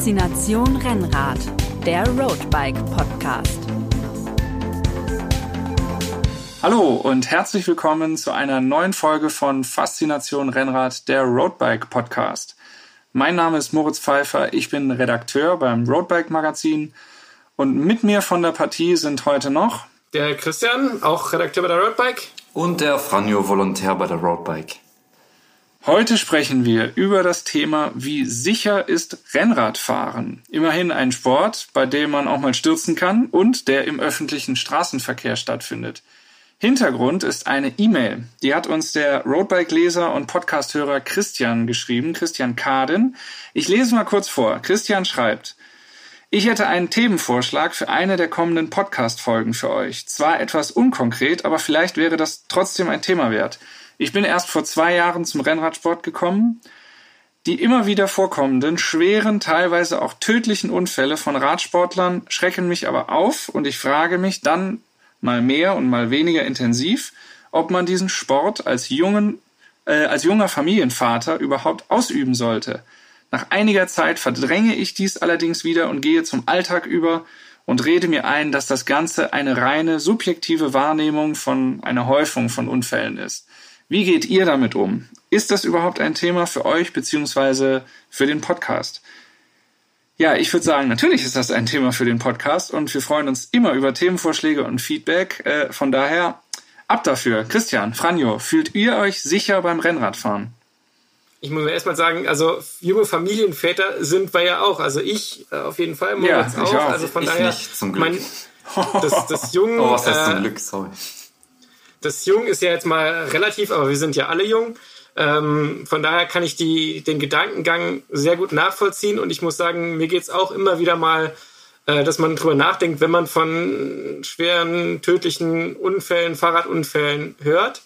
Faszination Rennrad, der Roadbike Podcast. Hallo und herzlich willkommen zu einer neuen Folge von Faszination Rennrad, der Roadbike Podcast. Mein Name ist Moritz Pfeiffer, ich bin Redakteur beim Roadbike Magazin und mit mir von der Partie sind heute noch der Christian, auch Redakteur bei der Roadbike und der Franjo, Volontär bei der Roadbike. Heute sprechen wir über das Thema, wie sicher ist Rennradfahren? Immerhin ein Sport, bei dem man auch mal stürzen kann und der im öffentlichen Straßenverkehr stattfindet. Hintergrund ist eine E-Mail. Die hat uns der Roadbike-Leser und Podcasthörer Christian geschrieben, Christian Kaden. Ich lese mal kurz vor. Christian schreibt, ich hätte einen Themenvorschlag für eine der kommenden Podcast-Folgen für euch. Zwar etwas unkonkret, aber vielleicht wäre das trotzdem ein Thema wert. Ich bin erst vor zwei Jahren zum Rennradsport gekommen. Die immer wieder vorkommenden, schweren, teilweise auch tödlichen Unfälle von Radsportlern schrecken mich aber auf und ich frage mich dann mal mehr und mal weniger intensiv, ob man diesen Sport als jungen, äh, als junger Familienvater überhaupt ausüben sollte. Nach einiger Zeit verdränge ich dies allerdings wieder und gehe zum Alltag über und rede mir ein, dass das Ganze eine reine subjektive Wahrnehmung von einer Häufung von Unfällen ist. Wie geht ihr damit um? Ist das überhaupt ein Thema für euch beziehungsweise für den Podcast? Ja, ich würde sagen, natürlich ist das ein Thema für den Podcast und wir freuen uns immer über Themenvorschläge und Feedback. Äh, von daher ab dafür. Christian, Franjo, fühlt ihr euch sicher beim Rennradfahren? Ich muss mir erstmal sagen, also junge Familienväter sind wir ja auch. Also ich äh, auf jeden Fall, Moritz ja, auch. auch. Also von ich daher, nicht, zum Glück. Mein, das, das Jung, oh, was heißt zum Glück, sorry das Jung ist ja jetzt mal relativ, aber wir sind ja alle jung. Ähm, von daher kann ich die, den Gedankengang sehr gut nachvollziehen und ich muss sagen, mir geht es auch immer wieder mal, äh, dass man drüber nachdenkt, wenn man von schweren, tödlichen Unfällen, Fahrradunfällen hört,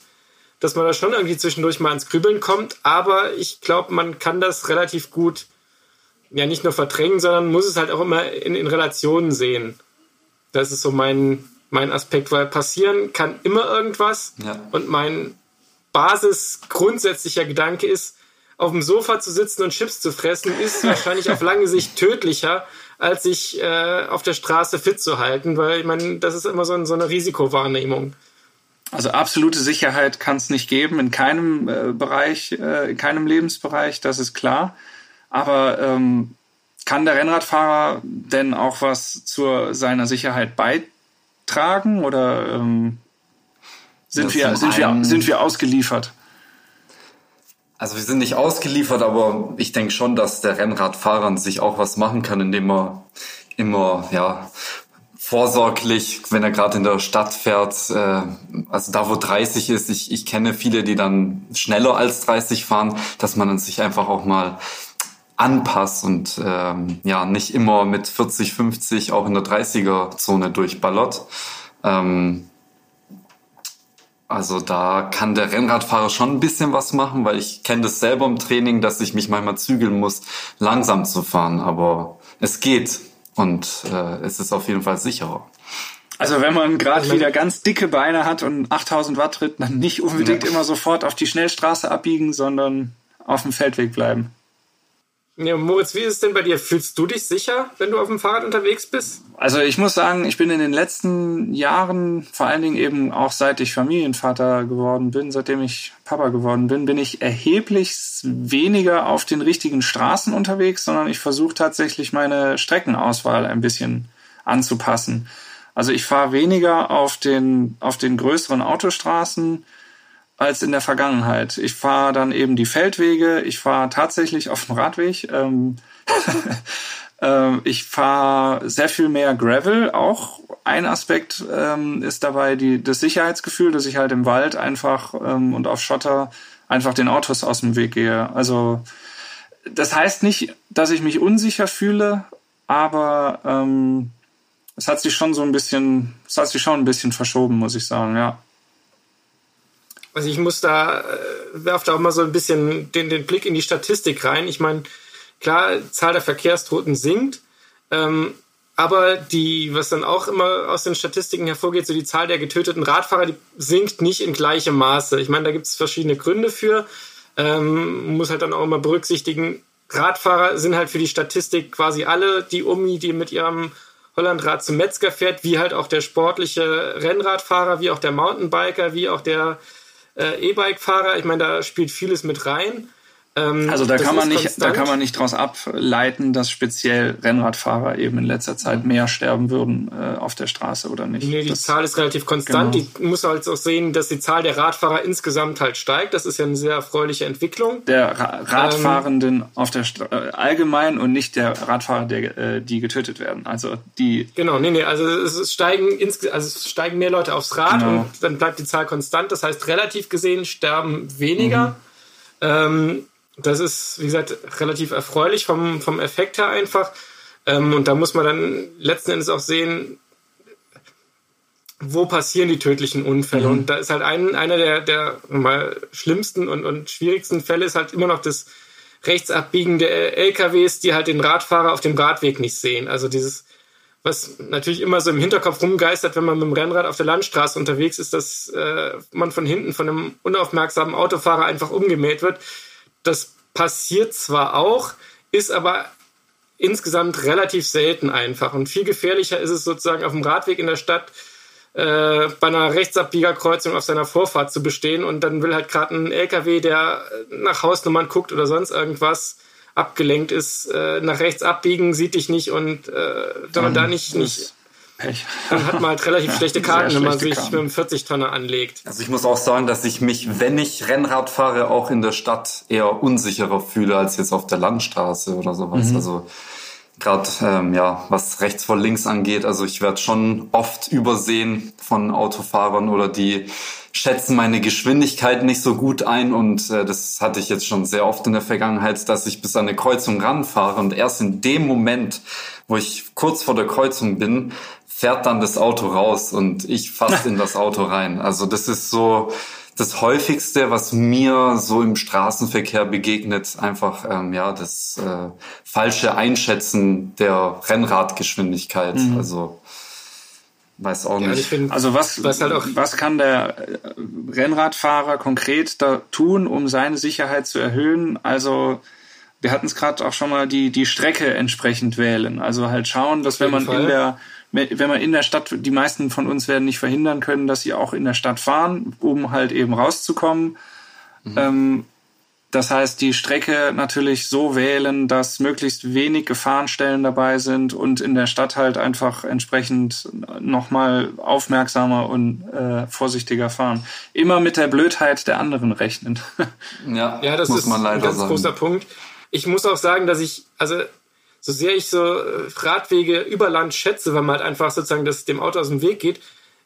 dass man da schon irgendwie zwischendurch mal ins Grübeln kommt. Aber ich glaube, man kann das relativ gut ja nicht nur verdrängen, sondern muss es halt auch immer in, in Relationen sehen. Das ist so mein, mein Aspekt, weil passieren kann immer irgendwas. Ja. Und mein Basis grundsätzlicher Gedanke ist, auf dem Sofa zu sitzen und Chips zu fressen, ist wahrscheinlich auf lange Sicht tödlicher, als sich äh, auf der Straße fit zu halten, weil ich meine, das ist immer so, ein, so eine Risikowahrnehmung. Also absolute Sicherheit kann es nicht geben in keinem äh, Bereich, äh, in keinem Lebensbereich, das ist klar. Aber ähm, kann der Rennradfahrer denn auch was zu seiner Sicherheit beitragen? Tragen oder ähm, sind, wir, sind, wir, sind wir ausgeliefert? Also wir sind nicht ausgeliefert, aber ich denke schon, dass der Rennradfahrer sich auch was machen kann, indem er immer ja vorsorglich, wenn er gerade in der Stadt fährt, äh, also da wo 30 ist, ich, ich kenne viele, die dann schneller als 30 fahren, dass man sich einfach auch mal anpasst und ähm, ja nicht immer mit 40, 50 auch in der 30er-Zone durchballert. Ähm, also da kann der Rennradfahrer schon ein bisschen was machen, weil ich kenne das selber im Training, dass ich mich manchmal zügeln muss, langsam zu fahren. Aber es geht und äh, es ist auf jeden Fall sicherer. Also wenn man gerade wieder ganz dicke Beine hat und 8000 Watt tritt, dann nicht unbedingt ja. immer sofort auf die Schnellstraße abbiegen, sondern auf dem Feldweg bleiben. Ja, Moritz, wie ist es denn bei dir? Fühlst du dich sicher, wenn du auf dem Fahrrad unterwegs bist? Also ich muss sagen, ich bin in den letzten Jahren, vor allen Dingen eben auch seit ich Familienvater geworden bin, seitdem ich Papa geworden bin, bin ich erheblich weniger auf den richtigen Straßen unterwegs, sondern ich versuche tatsächlich meine Streckenauswahl ein bisschen anzupassen. Also ich fahre weniger auf den, auf den größeren Autostraßen, als in der Vergangenheit. Ich fahre dann eben die Feldwege, ich fahre tatsächlich auf dem Radweg. Ähm, ähm, ich fahre sehr viel mehr Gravel. Auch ein Aspekt ähm, ist dabei die, das Sicherheitsgefühl, dass ich halt im Wald einfach ähm, und auf Schotter einfach den Autos aus dem Weg gehe. Also das heißt nicht, dass ich mich unsicher fühle, aber ähm, es hat sich schon so ein bisschen, es hat sich schon ein bisschen verschoben, muss ich sagen, ja. Also ich muss da, äh, werfe da auch mal so ein bisschen den, den Blick in die Statistik rein. Ich meine, klar, Zahl der Verkehrstoten sinkt, ähm, aber die, was dann auch immer aus den Statistiken hervorgeht, so die Zahl der getöteten Radfahrer, die sinkt nicht in gleichem Maße. Ich meine, da gibt es verschiedene Gründe für. Ähm, muss halt dann auch immer berücksichtigen, Radfahrer sind halt für die Statistik quasi alle die Omi, die mit ihrem Hollandrad zum Metzger fährt, wie halt auch der sportliche Rennradfahrer, wie auch der Mountainbiker, wie auch der äh, E-Bike-Fahrer. Ich meine, da spielt vieles mit rein. Ähm, also da kann man nicht, konstant. da kann man nicht daraus ableiten, dass speziell Rennradfahrer eben in letzter Zeit mehr sterben würden äh, auf der Straße oder nicht. Nee, die das, Zahl ist relativ konstant. Genau. Die muss halt auch sehen, dass die Zahl der Radfahrer insgesamt halt steigt. Das ist ja eine sehr erfreuliche Entwicklung. Der Ra Radfahrenden ähm, auf der Stra äh, allgemein und nicht der Radfahrer, der, äh, die getötet werden. Also die. Genau, nee, nee, also es steigen also es steigen mehr Leute aufs Rad genau. und dann bleibt die Zahl konstant. Das heißt, relativ gesehen sterben weniger. Mhm. Ähm, das ist, wie gesagt, relativ erfreulich vom, vom Effekt her einfach. Ähm, und da muss man dann letzten Endes auch sehen, wo passieren die tödlichen Unfälle. Mhm. Und da ist halt ein, einer der, der mal schlimmsten und, und schwierigsten Fälle ist halt immer noch das Rechtsabbiegen der LKWs, die halt den Radfahrer auf dem Radweg nicht sehen. Also dieses, was natürlich immer so im Hinterkopf rumgeistert, wenn man mit dem Rennrad auf der Landstraße unterwegs ist, dass äh, man von hinten von einem unaufmerksamen Autofahrer einfach umgemäht wird das passiert zwar auch, ist aber insgesamt relativ selten einfach. Und viel gefährlicher ist es sozusagen auf dem Radweg in der Stadt äh, bei einer Rechtsabbiegerkreuzung auf seiner Vorfahrt zu bestehen und dann will halt gerade ein LKW, der nach Hausnummern guckt oder sonst irgendwas abgelenkt ist, äh, nach rechts abbiegen, sieht dich nicht und äh, wenn man da nicht, nicht. Dann hat man halt relativ schlechte Karten, wenn man sich Karten. mit einem 40-Tonner anlegt. Also ich muss auch sagen, dass ich mich, wenn ich Rennrad fahre, auch in der Stadt eher unsicherer fühle als jetzt auf der Landstraße oder sowas. Mhm. Also gerade ähm, ja, was rechts vor links angeht, also ich werde schon oft übersehen von Autofahrern oder die schätzen meine Geschwindigkeit nicht so gut ein und äh, das hatte ich jetzt schon sehr oft in der Vergangenheit, dass ich bis an eine Kreuzung ranfahre und erst in dem Moment, wo ich kurz vor der Kreuzung bin, fährt dann das Auto raus und ich fast in das Auto rein. Also das ist so das häufigste, was mir so im Straßenverkehr begegnet, einfach ähm, ja das äh, falsche Einschätzen der Rennradgeschwindigkeit. Mhm. Also weiß auch ja, nicht. Find, also was, was, halt auch was kann der äh, Rennradfahrer konkret da tun, um seine Sicherheit zu erhöhen? Also wir hatten es gerade auch schon mal die die Strecke entsprechend wählen. Also halt schauen, dass wenn man Fall. in der wenn man in der Stadt, die meisten von uns werden nicht verhindern können, dass sie auch in der Stadt fahren, um halt eben rauszukommen. Mhm. Ähm, das heißt, die Strecke natürlich so wählen, dass möglichst wenig Gefahrenstellen dabei sind und in der Stadt halt einfach entsprechend nochmal aufmerksamer und äh, vorsichtiger fahren. Immer mit der Blödheit der anderen rechnen. ja, ja, das ist ein ganz sagen. großer Punkt. Ich muss auch sagen, dass ich, also so sehr ich so äh, Radwege über Land schätze, weil man halt einfach sozusagen das dem Auto aus dem Weg geht,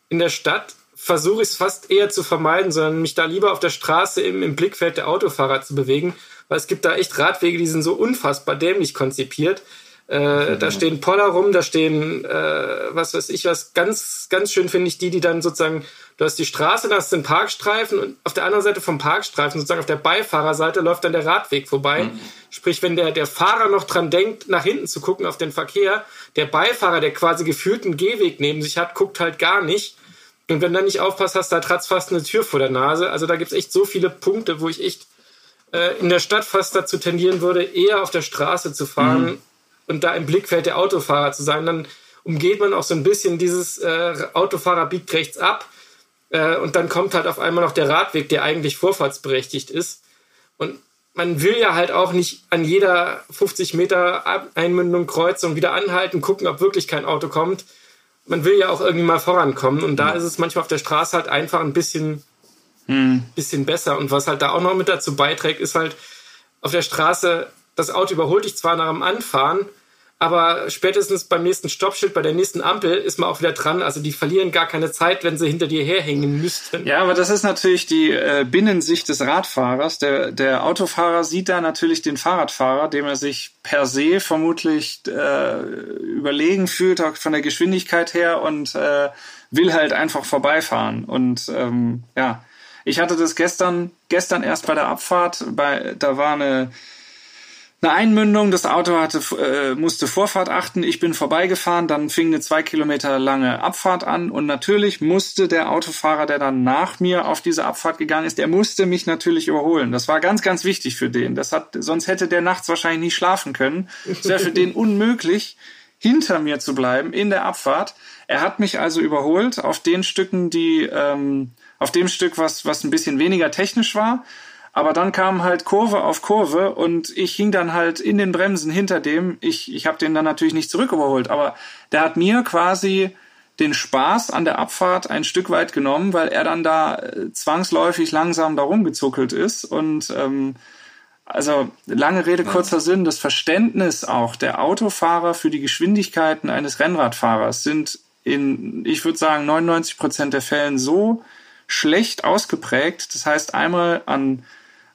in der Stadt versuche ich es fast eher zu vermeiden, sondern mich da lieber auf der Straße im, im Blickfeld der Autofahrer zu bewegen, weil es gibt da echt Radwege, die sind so unfassbar dämlich konzipiert. Äh, da stehen Poller rum, da stehen, äh, was weiß ich was, ganz, ganz schön finde ich die, die dann sozusagen, du hast die Straße, da hast du den Parkstreifen und auf der anderen Seite vom Parkstreifen, sozusagen auf der Beifahrerseite, läuft dann der Radweg vorbei. Mhm. Sprich, wenn der, der Fahrer noch dran denkt, nach hinten zu gucken auf den Verkehr, der Beifahrer, der quasi gefühlt einen Gehweg neben sich hat, guckt halt gar nicht. Und wenn du dann nicht aufpasst, hast du da tratzt fast eine Tür vor der Nase. Also da gibt's echt so viele Punkte, wo ich echt äh, in der Stadt fast dazu tendieren würde, eher auf der Straße zu fahren, mhm und da im Blickfeld der Autofahrer zu sein, dann umgeht man auch so ein bisschen dieses äh, Autofahrer biegt rechts ab äh, und dann kommt halt auf einmal noch der Radweg, der eigentlich vorfahrtsberechtigt ist. Und man will ja halt auch nicht an jeder 50 Meter Einmündung, Kreuzung wieder anhalten, gucken, ob wirklich kein Auto kommt. Man will ja auch irgendwie mal vorankommen und da ist es manchmal auf der Straße halt einfach ein bisschen, hm. bisschen besser. Und was halt da auch noch mit dazu beiträgt, ist halt auf der Straße, das Auto überholt dich zwar nach dem Anfahren, aber spätestens beim nächsten Stoppschild, bei der nächsten Ampel ist man auch wieder dran. Also die verlieren gar keine Zeit, wenn sie hinter dir herhängen müssten. Ja, aber das ist natürlich die äh, Binnensicht des Radfahrers. Der, der Autofahrer sieht da natürlich den Fahrradfahrer, dem er sich per se vermutlich äh, überlegen fühlt, auch von der Geschwindigkeit her und äh, will halt einfach vorbeifahren. Und ähm, ja, ich hatte das gestern, gestern erst bei der Abfahrt, bei, da war eine eine Einmündung, das Auto hatte, äh, musste Vorfahrt achten, ich bin vorbeigefahren, dann fing eine zwei Kilometer lange Abfahrt an und natürlich musste der Autofahrer, der dann nach mir auf diese Abfahrt gegangen ist, der musste mich natürlich überholen. Das war ganz, ganz wichtig für den. Das hat, sonst hätte der nachts wahrscheinlich nicht schlafen können. Es wäre für den unmöglich, hinter mir zu bleiben in der Abfahrt. Er hat mich also überholt auf den Stücken, die, ähm, auf dem Stück, was, was ein bisschen weniger technisch war. Aber dann kam halt Kurve auf Kurve und ich hing dann halt in den Bremsen hinter dem. Ich, ich habe den dann natürlich nicht zurück überholt, aber der hat mir quasi den Spaß an der Abfahrt ein Stück weit genommen, weil er dann da äh, zwangsläufig langsam da rumgezuckelt ist. Und ähm, also lange Rede, kurzer Sinn, das Verständnis auch der Autofahrer für die Geschwindigkeiten eines Rennradfahrers sind in, ich würde sagen, 99 Prozent der Fällen so schlecht ausgeprägt. Das heißt einmal an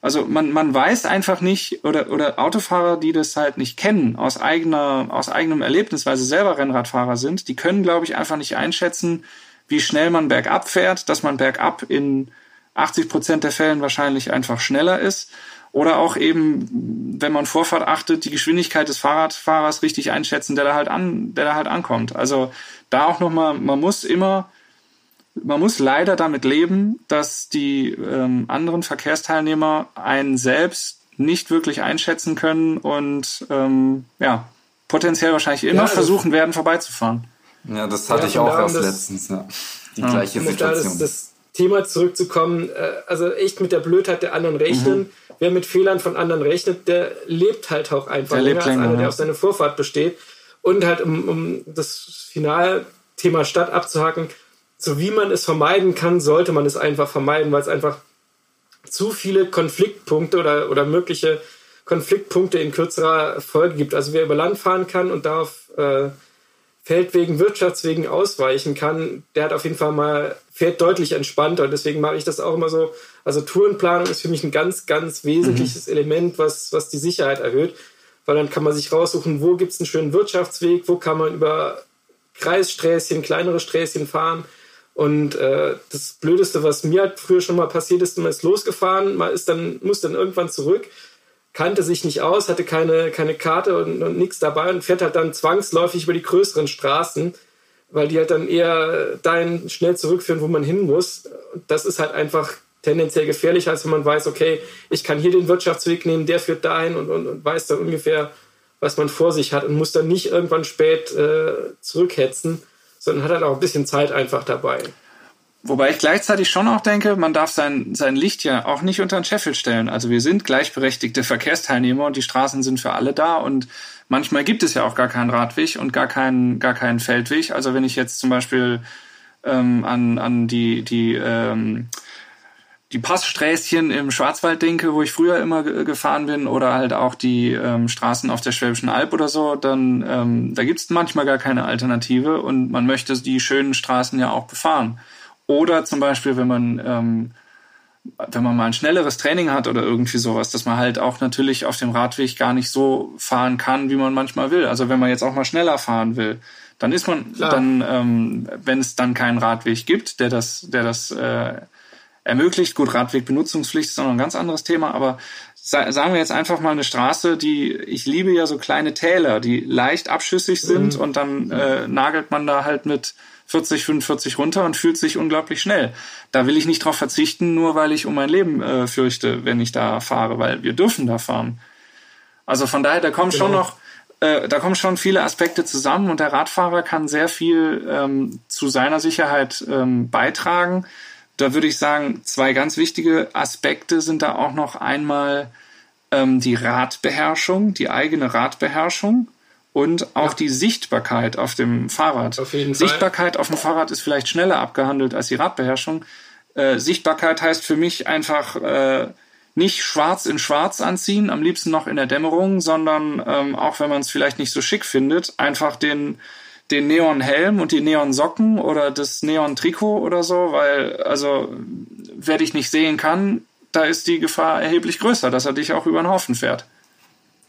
also man, man weiß einfach nicht, oder, oder Autofahrer, die das halt nicht kennen, aus eigener, aus eigenem Erlebnis, weil sie selber Rennradfahrer sind, die können, glaube ich, einfach nicht einschätzen, wie schnell man bergab fährt, dass man bergab in 80 Prozent der Fällen wahrscheinlich einfach schneller ist. Oder auch eben, wenn man Vorfahrt achtet, die Geschwindigkeit des Fahrradfahrers richtig einschätzen, der da halt an, der da halt ankommt. Also da auch nochmal, man muss immer man muss leider damit leben, dass die ähm, anderen Verkehrsteilnehmer einen selbst nicht wirklich einschätzen können und ähm, ja, potenziell wahrscheinlich immer ja, versuchen werden, vorbeizufahren. Ja, das hatte ja, ich auch erst letztens, ja. Die ja. gleiche um Situation. Das, das Thema zurückzukommen, äh, also echt mit der Blödheit der anderen rechnen. Mhm. Wer mit Fehlern von anderen rechnet, der lebt halt auch einfach der länger als einer, der auf seine Vorfahrt besteht. Und halt, um, um das Finalthema Stadt abzuhaken, so wie man es vermeiden kann, sollte man es einfach vermeiden, weil es einfach zu viele Konfliktpunkte oder, oder mögliche Konfliktpunkte in kürzerer Folge gibt. Also wer über Land fahren kann und darauf äh, Feldwegen, Wirtschaftswegen ausweichen kann, der hat auf jeden Fall mal, fährt deutlich entspannter. Und deswegen mache ich das auch immer so. Also Tourenplanung ist für mich ein ganz, ganz wesentliches mhm. Element, was, was die Sicherheit erhöht. Weil dann kann man sich raussuchen, wo gibt es einen schönen Wirtschaftsweg, wo kann man über Kreissträßchen, kleinere Sträßchen fahren und äh, das Blödeste, was mir halt früher schon mal passiert ist, man ist losgefahren, man ist dann, muss dann irgendwann zurück, kannte sich nicht aus, hatte keine, keine Karte und, und nichts dabei und fährt halt dann zwangsläufig über die größeren Straßen, weil die halt dann eher dahin schnell zurückführen, wo man hin muss. Das ist halt einfach tendenziell gefährlicher, als wenn man weiß, okay, ich kann hier den Wirtschaftsweg nehmen, der führt dahin und, und, und weiß dann ungefähr, was man vor sich hat und muss dann nicht irgendwann spät äh, zurückhetzen sondern hat halt auch ein bisschen Zeit einfach dabei. Wobei ich gleichzeitig schon auch denke, man darf sein, sein Licht ja auch nicht unter den Scheffel stellen. Also wir sind gleichberechtigte Verkehrsteilnehmer und die Straßen sind für alle da und manchmal gibt es ja auch gar keinen Radweg und gar keinen, gar keinen Feldweg. Also wenn ich jetzt zum Beispiel ähm, an, an die, die ähm, die Passsträßchen im Schwarzwald denke, wo ich früher immer gefahren bin, oder halt auch die ähm, Straßen auf der Schwäbischen Alb oder so, dann ähm, da gibt's manchmal gar keine Alternative und man möchte die schönen Straßen ja auch befahren. Oder zum Beispiel, wenn man ähm, wenn man mal ein schnelleres Training hat oder irgendwie sowas, dass man halt auch natürlich auf dem Radweg gar nicht so fahren kann, wie man manchmal will. Also wenn man jetzt auch mal schneller fahren will, dann ist man Klar. dann, ähm, wenn es dann keinen Radweg gibt, der das, der das äh, ermöglicht. Gut, Radwegbenutzungspflicht ist auch noch ein ganz anderes Thema, aber sagen wir jetzt einfach mal eine Straße, die, ich liebe ja so kleine Täler, die leicht abschüssig sind mhm. und dann äh, nagelt man da halt mit 40, 45 runter und fühlt sich unglaublich schnell. Da will ich nicht drauf verzichten, nur weil ich um mein Leben äh, fürchte, wenn ich da fahre, weil wir dürfen da fahren. Also von daher, da kommen genau. schon noch, äh, da kommen schon viele Aspekte zusammen und der Radfahrer kann sehr viel ähm, zu seiner Sicherheit ähm, beitragen da würde ich sagen, zwei ganz wichtige Aspekte sind da auch noch einmal ähm, die Radbeherrschung, die eigene Radbeherrschung und auch ja. die Sichtbarkeit auf dem Fahrrad. Auf jeden Sichtbarkeit Fall. auf dem Fahrrad ist vielleicht schneller abgehandelt als die Radbeherrschung. Äh, Sichtbarkeit heißt für mich einfach äh, nicht schwarz in schwarz anziehen, am liebsten noch in der Dämmerung, sondern ähm, auch wenn man es vielleicht nicht so schick findet, einfach den den Neonhelm und die Neonsocken oder das Neon-Trikot oder so, weil, also, wer dich nicht sehen kann, da ist die Gefahr erheblich größer, dass er dich auch über den Haufen fährt.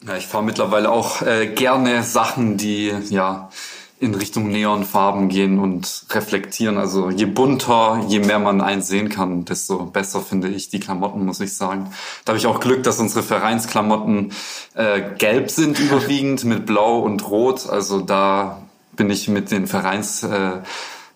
Ja, ich fahre mittlerweile auch äh, gerne Sachen, die, ja, in Richtung Neonfarben gehen und reflektieren. Also je bunter, je mehr man einsehen kann, desto besser finde ich die Klamotten, muss ich sagen. Da habe ich auch Glück, dass unsere Vereinsklamotten äh, gelb sind überwiegend mit Blau und Rot. Also da bin ich mit den Vereins äh,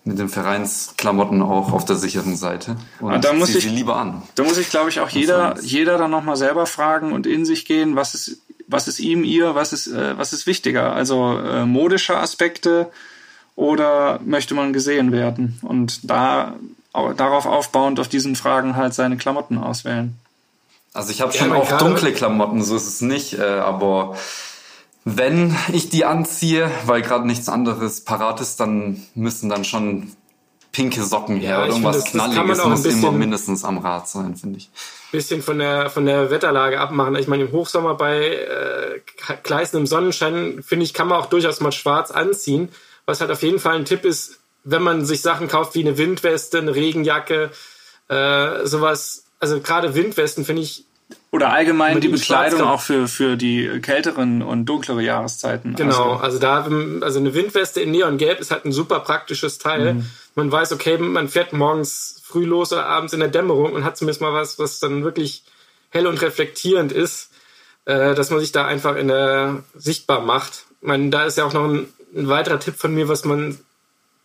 mit den Vereinsklamotten auch auf der sicheren Seite und ah, da muss ich, sie lieber an. Da muss ich, glaube ich, auch jeder, jeder dann nochmal selber fragen und in sich gehen, was ist was ist ihm, ihr, was ist, äh, was ist wichtiger? Also äh, modische Aspekte oder möchte man gesehen werden? Und da darauf aufbauend auf diesen Fragen halt seine Klamotten auswählen. Also ich habe schon auch dunkle Klamotten, so ist es nicht, äh, aber wenn ich die anziehe, weil gerade nichts anderes parat ist, dann müssen dann schon pinke Socken her ja, oder irgendwas finde, das, Knalliges das muss immer mindestens am Rad sein, finde ich. Bisschen von der von der Wetterlage abmachen. Ich meine, im Hochsommer bei äh, gleißendem Sonnenschein, finde ich, kann man auch durchaus mal schwarz anziehen. Was halt auf jeden Fall ein Tipp ist, wenn man sich Sachen kauft wie eine Windweste, eine Regenjacke, äh, sowas. Also gerade Windwesten finde ich oder allgemein die Bekleidung auch für, für die kälteren und dunklere Jahreszeiten. Genau, also, also da, also eine Windweste in Neongelb ist halt ein super praktisches Teil. Mhm. Man weiß, okay, man fährt morgens früh los oder abends in der Dämmerung und hat zumindest mal was, was dann wirklich hell und reflektierend ist, äh, dass man sich da einfach in der sichtbar macht. Ich meine, da ist ja auch noch ein, ein weiterer Tipp von mir, was man,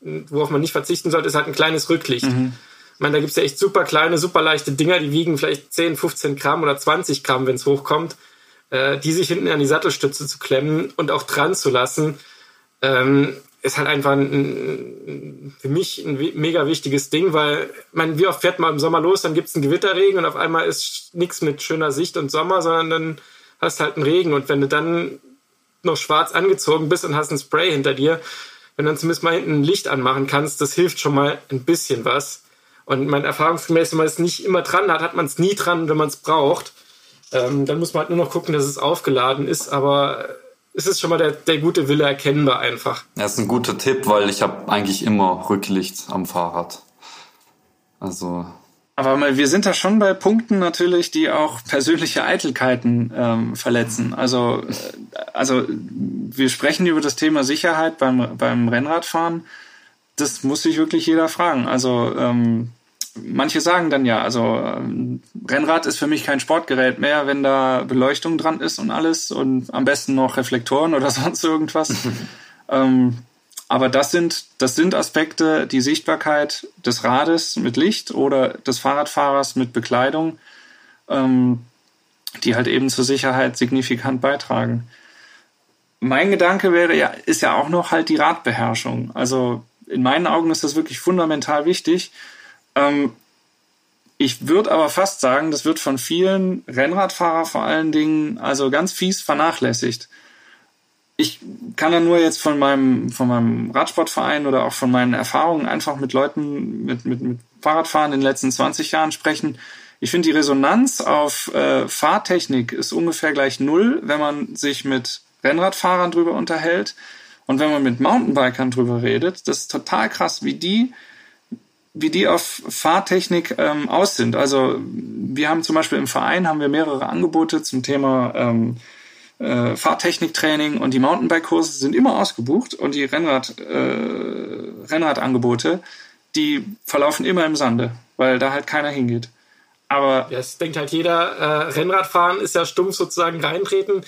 worauf man nicht verzichten sollte, ist halt ein kleines Rücklicht. Mhm ich meine, da gibt's ja echt super kleine, super leichte Dinger, die wiegen vielleicht 10, 15 Gramm oder 20 Gramm, wenn es hochkommt, äh, die sich hinten an die Sattelstütze zu klemmen und auch dran zu lassen, ähm, ist halt einfach ein, für mich ein mega wichtiges Ding, weil, man, wie oft fährt man im Sommer los, dann gibt's einen Gewitterregen und auf einmal ist nichts mit schöner Sicht und Sommer, sondern dann hast halt einen Regen und wenn du dann noch schwarz angezogen bist und hast ein Spray hinter dir, wenn du dann zumindest mal hinten ein Licht anmachen kannst, das hilft schon mal ein bisschen was. Und mein erfahrungsgemäß, wenn man es nicht immer dran hat, hat man es nie dran, wenn man es braucht. Ähm, dann muss man halt nur noch gucken, dass es aufgeladen ist, aber es ist schon mal der, der gute Wille erkennbar einfach. Ja, ist ein guter Tipp, weil ich habe eigentlich immer Rücklicht am Fahrrad. Also. Aber wir sind da schon bei Punkten natürlich, die auch persönliche Eitelkeiten ähm, verletzen. Also, äh, also wir sprechen über das Thema Sicherheit beim, beim Rennradfahren. Das muss sich wirklich jeder fragen. Also ähm, manche sagen dann ja, also ähm, Rennrad ist für mich kein Sportgerät mehr, wenn da Beleuchtung dran ist und alles und am besten noch Reflektoren oder sonst irgendwas. ähm, aber das sind, das sind Aspekte, die Sichtbarkeit des Rades mit Licht oder des Fahrradfahrers mit Bekleidung, ähm, die halt eben zur Sicherheit signifikant beitragen. Mein Gedanke wäre ja, ist ja auch noch halt die Radbeherrschung. Also in meinen Augen ist das wirklich fundamental wichtig. Ähm, ich würde aber fast sagen, das wird von vielen Rennradfahrer vor allen Dingen also ganz fies vernachlässigt. Ich kann da nur jetzt von meinem, von meinem Radsportverein oder auch von meinen Erfahrungen einfach mit Leuten mit, mit, mit Fahrradfahren in den letzten 20 Jahren sprechen. Ich finde, die Resonanz auf äh, Fahrtechnik ist ungefähr gleich null, wenn man sich mit Rennradfahrern drüber unterhält. Und wenn man mit Mountainbikern drüber redet, das ist total krass, wie die wie die auf Fahrtechnik ähm, aus sind. Also wir haben zum Beispiel im Verein haben wir mehrere Angebote zum Thema ähm, äh, Fahrtechniktraining und die Mountainbike-Kurse sind immer ausgebucht und die Rennrad, äh, Rennradangebote, die verlaufen immer im Sande, weil da halt keiner hingeht. Aber ja, es denkt halt jeder, äh, Rennradfahren ist ja stumpf sozusagen reintreten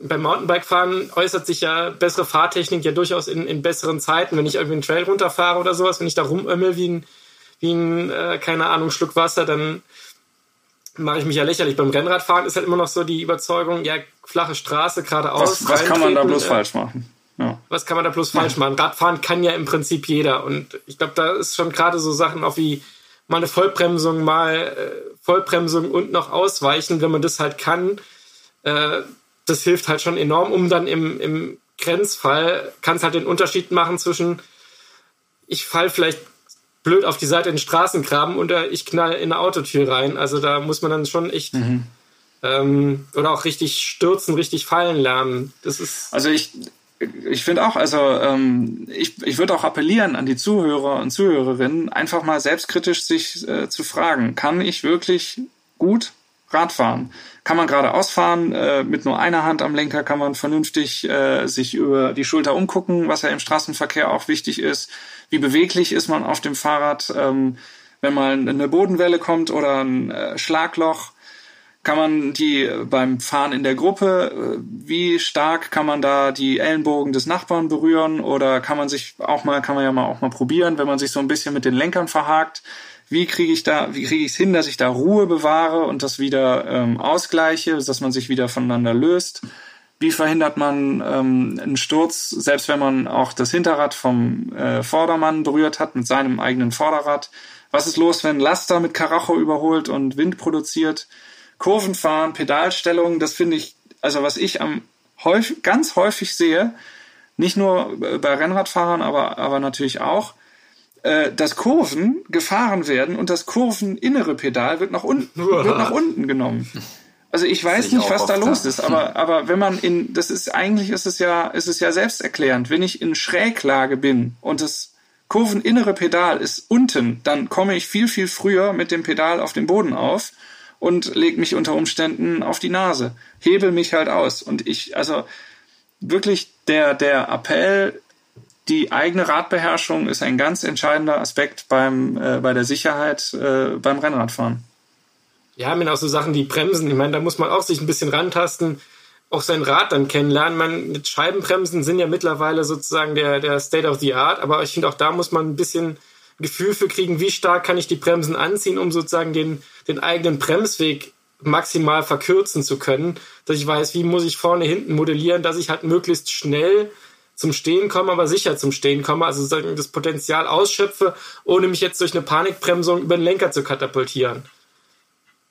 beim Mountainbike-Fahren äußert sich ja bessere Fahrtechnik ja durchaus in, in besseren Zeiten. Wenn ich irgendwie einen Trail runterfahre oder sowas, wenn ich da rumömmel wie ein, wie ein äh, keine Ahnung, Schluck Wasser, dann mache ich mich ja lächerlich. Beim Rennradfahren ist halt immer noch so die Überzeugung, ja, flache Straße, geradeaus. Was, was kann man da bloß äh, falsch machen? Ja. Was kann man da bloß ja. falsch machen? Radfahren kann ja im Prinzip jeder. Und ich glaube, da ist schon gerade so Sachen auch wie mal eine Vollbremsung, mal äh, Vollbremsung und noch ausweichen, wenn man das halt kann. Äh, das hilft halt schon enorm, um dann im, im Grenzfall, kann es halt den Unterschied machen zwischen, ich fall vielleicht blöd auf die Seite in den Straßengraben oder ich knall in eine Autotür rein. Also da muss man dann schon echt mhm. ähm, oder auch richtig stürzen, richtig fallen lernen. Das ist also ich ich finde auch, also ähm, ich, ich würde auch appellieren an die Zuhörer und Zuhörerinnen, einfach mal selbstkritisch sich äh, zu fragen, kann ich wirklich gut Radfahren. Kann man geradeaus fahren, äh, mit nur einer Hand am Lenker kann man vernünftig äh, sich über die Schulter umgucken, was ja im Straßenverkehr auch wichtig ist. Wie beweglich ist man auf dem Fahrrad, ähm, wenn mal eine Bodenwelle kommt oder ein äh, Schlagloch kann man die beim Fahren in der Gruppe, wie stark kann man da die Ellenbogen des Nachbarn berühren oder kann man sich auch mal, kann man ja mal auch mal probieren, wenn man sich so ein bisschen mit den Lenkern verhakt, wie kriege ich da, wie kriege ich es hin, dass ich da Ruhe bewahre und das wieder ähm, ausgleiche, dass man sich wieder voneinander löst. Wie verhindert man ähm, einen Sturz, selbst wenn man auch das Hinterrad vom äh, Vordermann berührt hat mit seinem eigenen Vorderrad? Was ist los, wenn Laster mit Karacho überholt und Wind produziert? Kurvenfahren, Pedalstellung, das finde ich, also was ich am häufig, ganz häufig sehe, nicht nur bei Rennradfahrern, aber, aber natürlich auch, äh, dass Kurven gefahren werden und das kurveninnere Pedal wird nach unten, wird nach unten genommen. Also ich weiß ich nicht, was da los ist, aber, aber wenn man in, das ist, eigentlich ist es ja, ist es ja selbsterklärend. Wenn ich in Schräglage bin und das kurveninnere Pedal ist unten, dann komme ich viel, viel früher mit dem Pedal auf den Boden auf und leg mich unter Umständen auf die Nase, hebel mich halt aus. Und ich, also wirklich der, der Appell, die eigene Radbeherrschung ist ein ganz entscheidender Aspekt beim, äh, bei der Sicherheit äh, beim Rennradfahren. Ja, mit auch so Sachen wie Bremsen. Ich meine, da muss man auch sich ein bisschen rantasten, auch sein Rad dann kennenlernen. Man, mit Scheibenbremsen sind ja mittlerweile sozusagen der, der State of the Art, aber ich finde auch da muss man ein bisschen Gefühl für kriegen, wie stark kann ich die Bremsen anziehen, um sozusagen den, den eigenen Bremsweg maximal verkürzen zu können, dass ich weiß, wie muss ich vorne, hinten modellieren, dass ich halt möglichst schnell zum Stehen komme, aber sicher zum Stehen komme, also sozusagen das Potenzial ausschöpfe, ohne mich jetzt durch eine Panikbremsung über den Lenker zu katapultieren.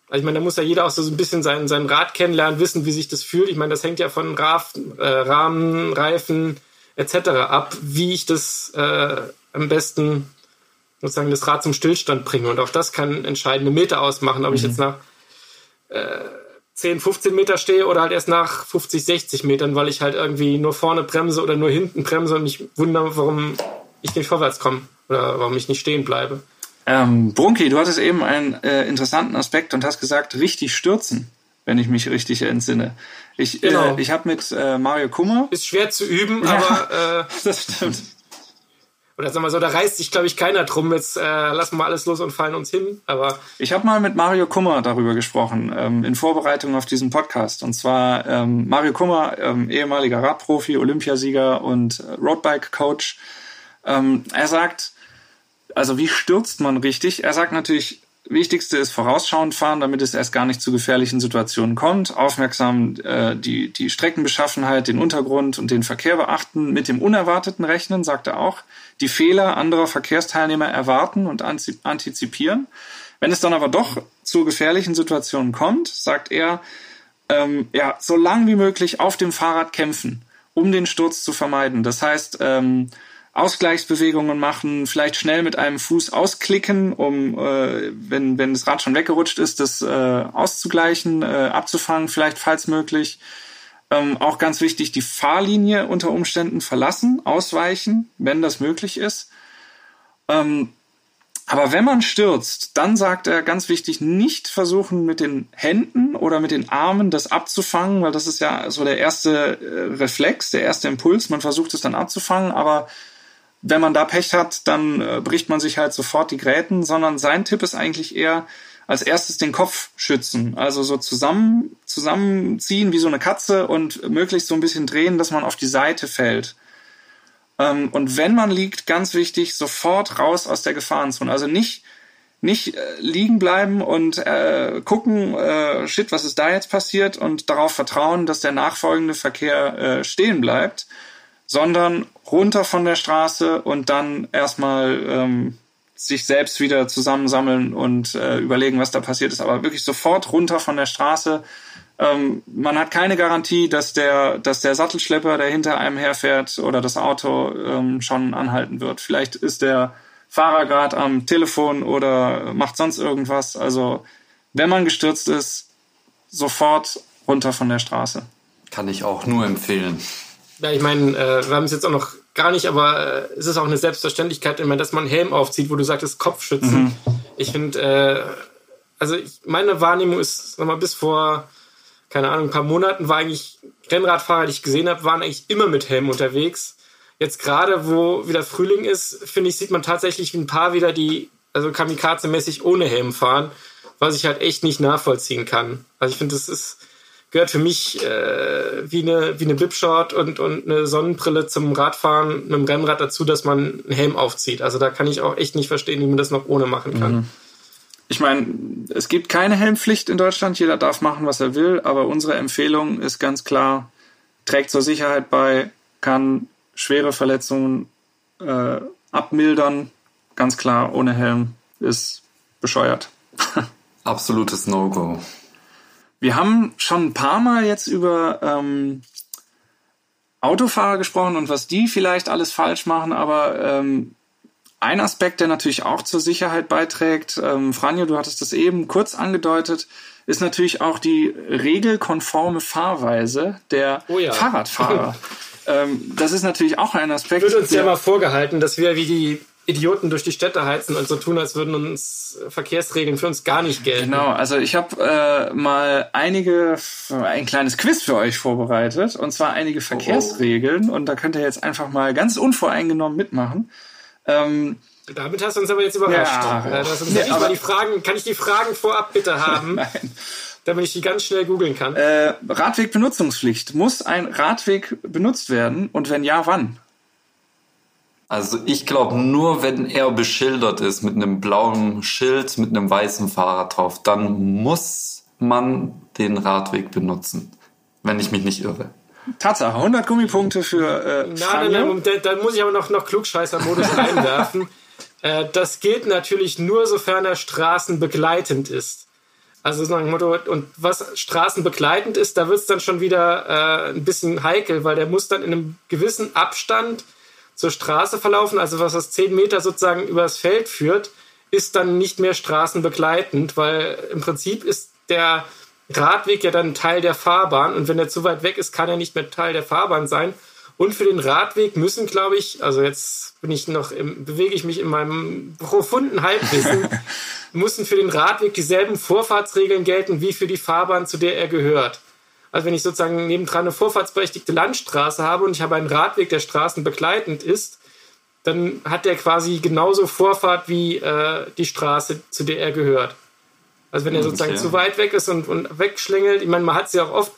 Also ich meine, da muss ja jeder auch so ein bisschen sein, sein Rad kennenlernen, wissen, wie sich das fühlt. Ich meine, das hängt ja von Raf, äh, Rahmen, Reifen etc. ab, wie ich das äh, am besten sozusagen das Rad zum Stillstand bringe. Und auch das kann entscheidende Meter ausmachen, ob mhm. ich jetzt nach äh, 10, 15 Meter stehe oder halt erst nach 50, 60 Metern, weil ich halt irgendwie nur vorne bremse oder nur hinten bremse und mich wundere, warum ich nicht vorwärts komme oder warum ich nicht stehen bleibe. Ähm, Brunki, du hattest eben einen äh, interessanten Aspekt und hast gesagt, richtig stürzen, wenn ich mich richtig entsinne. Ich, äh, genau. äh, ich habe mit äh, Mario Kummer. Ist schwer zu üben, ja, aber. Äh, das stimmt. Oder sag mal so, da reißt sich, glaube ich, keiner drum. Jetzt äh, lassen wir alles los und fallen uns hin. Aber ich habe mal mit Mario Kummer darüber gesprochen, ähm, in Vorbereitung auf diesen Podcast. Und zwar ähm, Mario Kummer, ähm, ehemaliger Radprofi, Olympiasieger und äh, Roadbike-Coach. Ähm, er sagt, also wie stürzt man richtig? Er sagt natürlich, Wichtigste ist vorausschauend fahren, damit es erst gar nicht zu gefährlichen Situationen kommt. Aufmerksam äh, die, die Streckenbeschaffenheit, den Untergrund und den Verkehr beachten. Mit dem Unerwarteten rechnen, sagt er auch. Die Fehler anderer Verkehrsteilnehmer erwarten und antizipieren. Wenn es dann aber doch zu gefährlichen Situationen kommt, sagt er, ähm, ja, so lang wie möglich auf dem Fahrrad kämpfen, um den Sturz zu vermeiden. Das heißt, ähm, Ausgleichsbewegungen machen, vielleicht schnell mit einem Fuß ausklicken, um, äh, wenn, wenn das Rad schon weggerutscht ist, das äh, auszugleichen, äh, abzufangen, vielleicht falls möglich. Ähm, auch ganz wichtig, die Fahrlinie unter Umständen verlassen, ausweichen, wenn das möglich ist. Ähm, aber wenn man stürzt, dann sagt er ganz wichtig, nicht versuchen mit den Händen oder mit den Armen das abzufangen, weil das ist ja so der erste äh, Reflex, der erste Impuls. Man versucht es dann abzufangen, aber wenn man da Pech hat, dann äh, bricht man sich halt sofort die Gräten, sondern sein Tipp ist eigentlich eher als erstes den Kopf schützen. Also so zusammen, zusammenziehen wie so eine Katze und möglichst so ein bisschen drehen, dass man auf die Seite fällt. Ähm, und wenn man liegt, ganz wichtig, sofort raus aus der Gefahrenzone. Also nicht, nicht äh, liegen bleiben und äh, gucken, äh, shit, was ist da jetzt passiert und darauf vertrauen, dass der nachfolgende Verkehr äh, stehen bleibt, sondern runter von der Straße und dann erstmal ähm, sich selbst wieder zusammensammeln und äh, überlegen, was da passiert ist. Aber wirklich sofort runter von der Straße. Ähm, man hat keine Garantie, dass der, dass der Sattelschlepper, der hinter einem herfährt oder das Auto ähm, schon anhalten wird. Vielleicht ist der Fahrer gerade am Telefon oder macht sonst irgendwas. Also wenn man gestürzt ist, sofort runter von der Straße. Kann ich auch nur empfehlen. Ja, ich meine, äh, wir haben es jetzt auch noch gar nicht, aber äh, es ist auch eine Selbstverständlichkeit, immer, dass man einen Helm aufzieht, wo du sagtest, Kopfschützen. Mhm. Ich finde, äh, also ich, meine Wahrnehmung ist, sag mal, bis vor, keine Ahnung, ein paar Monaten war eigentlich Rennradfahrer, die ich gesehen habe, waren eigentlich immer mit Helm unterwegs. Jetzt gerade, wo wieder Frühling ist, finde ich, sieht man tatsächlich ein paar wieder, die also Kamikaze-mäßig ohne Helm fahren, was ich halt echt nicht nachvollziehen kann. Also ich finde, das ist gehört für mich äh, wie eine wie eine Bipshort und und eine Sonnenbrille zum Radfahren mit dem Rennrad dazu, dass man einen Helm aufzieht. Also da kann ich auch echt nicht verstehen, wie man das noch ohne machen kann. Mhm. Ich meine, es gibt keine Helmpflicht in Deutschland. Jeder darf machen, was er will. Aber unsere Empfehlung ist ganz klar: trägt zur Sicherheit bei, kann schwere Verletzungen äh, abmildern. Ganz klar, ohne Helm ist bescheuert. Absolutes No-Go. Wir haben schon ein paar Mal jetzt über ähm, Autofahrer gesprochen und was die vielleicht alles falsch machen, aber ähm, ein Aspekt, der natürlich auch zur Sicherheit beiträgt, ähm, Franjo, du hattest das eben kurz angedeutet, ist natürlich auch die regelkonforme Fahrweise der oh ja. Fahrradfahrer. ähm, das ist natürlich auch ein Aspekt. Wird uns ja mal vorgehalten, dass wir wie die Idioten durch die Städte heizen und so tun, als würden uns Verkehrsregeln für uns gar nicht gelten. Genau, also ich habe äh, mal einige, ein kleines Quiz für euch vorbereitet und zwar einige Verkehrsregeln oh. und da könnt ihr jetzt einfach mal ganz unvoreingenommen mitmachen. Ähm, damit hast du uns aber jetzt überrascht. Ja, äh, das sind ja, aber die Fragen, kann ich die Fragen vorab bitte haben? Nein damit ich die ganz schnell googeln kann. Äh, Radwegbenutzungspflicht. Muss ein Radweg benutzt werden und wenn ja, wann? Also ich glaube nur, wenn er beschildert ist mit einem blauen Schild, mit einem weißen Fahrrad drauf, dann muss man den Radweg benutzen, wenn ich mich nicht irre. Tatsache, 100 Gummipunkte für äh, nein, nein, nein, da, da muss ich aber noch, noch Klugscheißer-Modus einwerfen. Äh, das gilt natürlich nur, sofern er straßenbegleitend ist. Also so ein Motto, und was straßenbegleitend ist, da wird es dann schon wieder äh, ein bisschen heikel, weil der muss dann in einem gewissen Abstand zur Straße verlaufen, also was das 10 Meter sozusagen übers Feld führt, ist dann nicht mehr straßenbegleitend, weil im Prinzip ist der Radweg ja dann Teil der Fahrbahn und wenn er zu weit weg ist, kann er nicht mehr Teil der Fahrbahn sein. Und für den Radweg müssen, glaube ich, also jetzt bin ich noch im, bewege ich mich in meinem profunden Halbwissen, müssen für den Radweg dieselben Vorfahrtsregeln gelten wie für die Fahrbahn, zu der er gehört. Also wenn ich sozusagen nebendran eine vorfahrtsberechtigte Landstraße habe und ich habe einen Radweg, der straßenbegleitend ist, dann hat der quasi genauso Vorfahrt wie äh, die Straße, zu der er gehört. Also wenn er sozusagen okay. zu weit weg ist und, und wegschlängelt, ich meine, man hat es ja auch oft,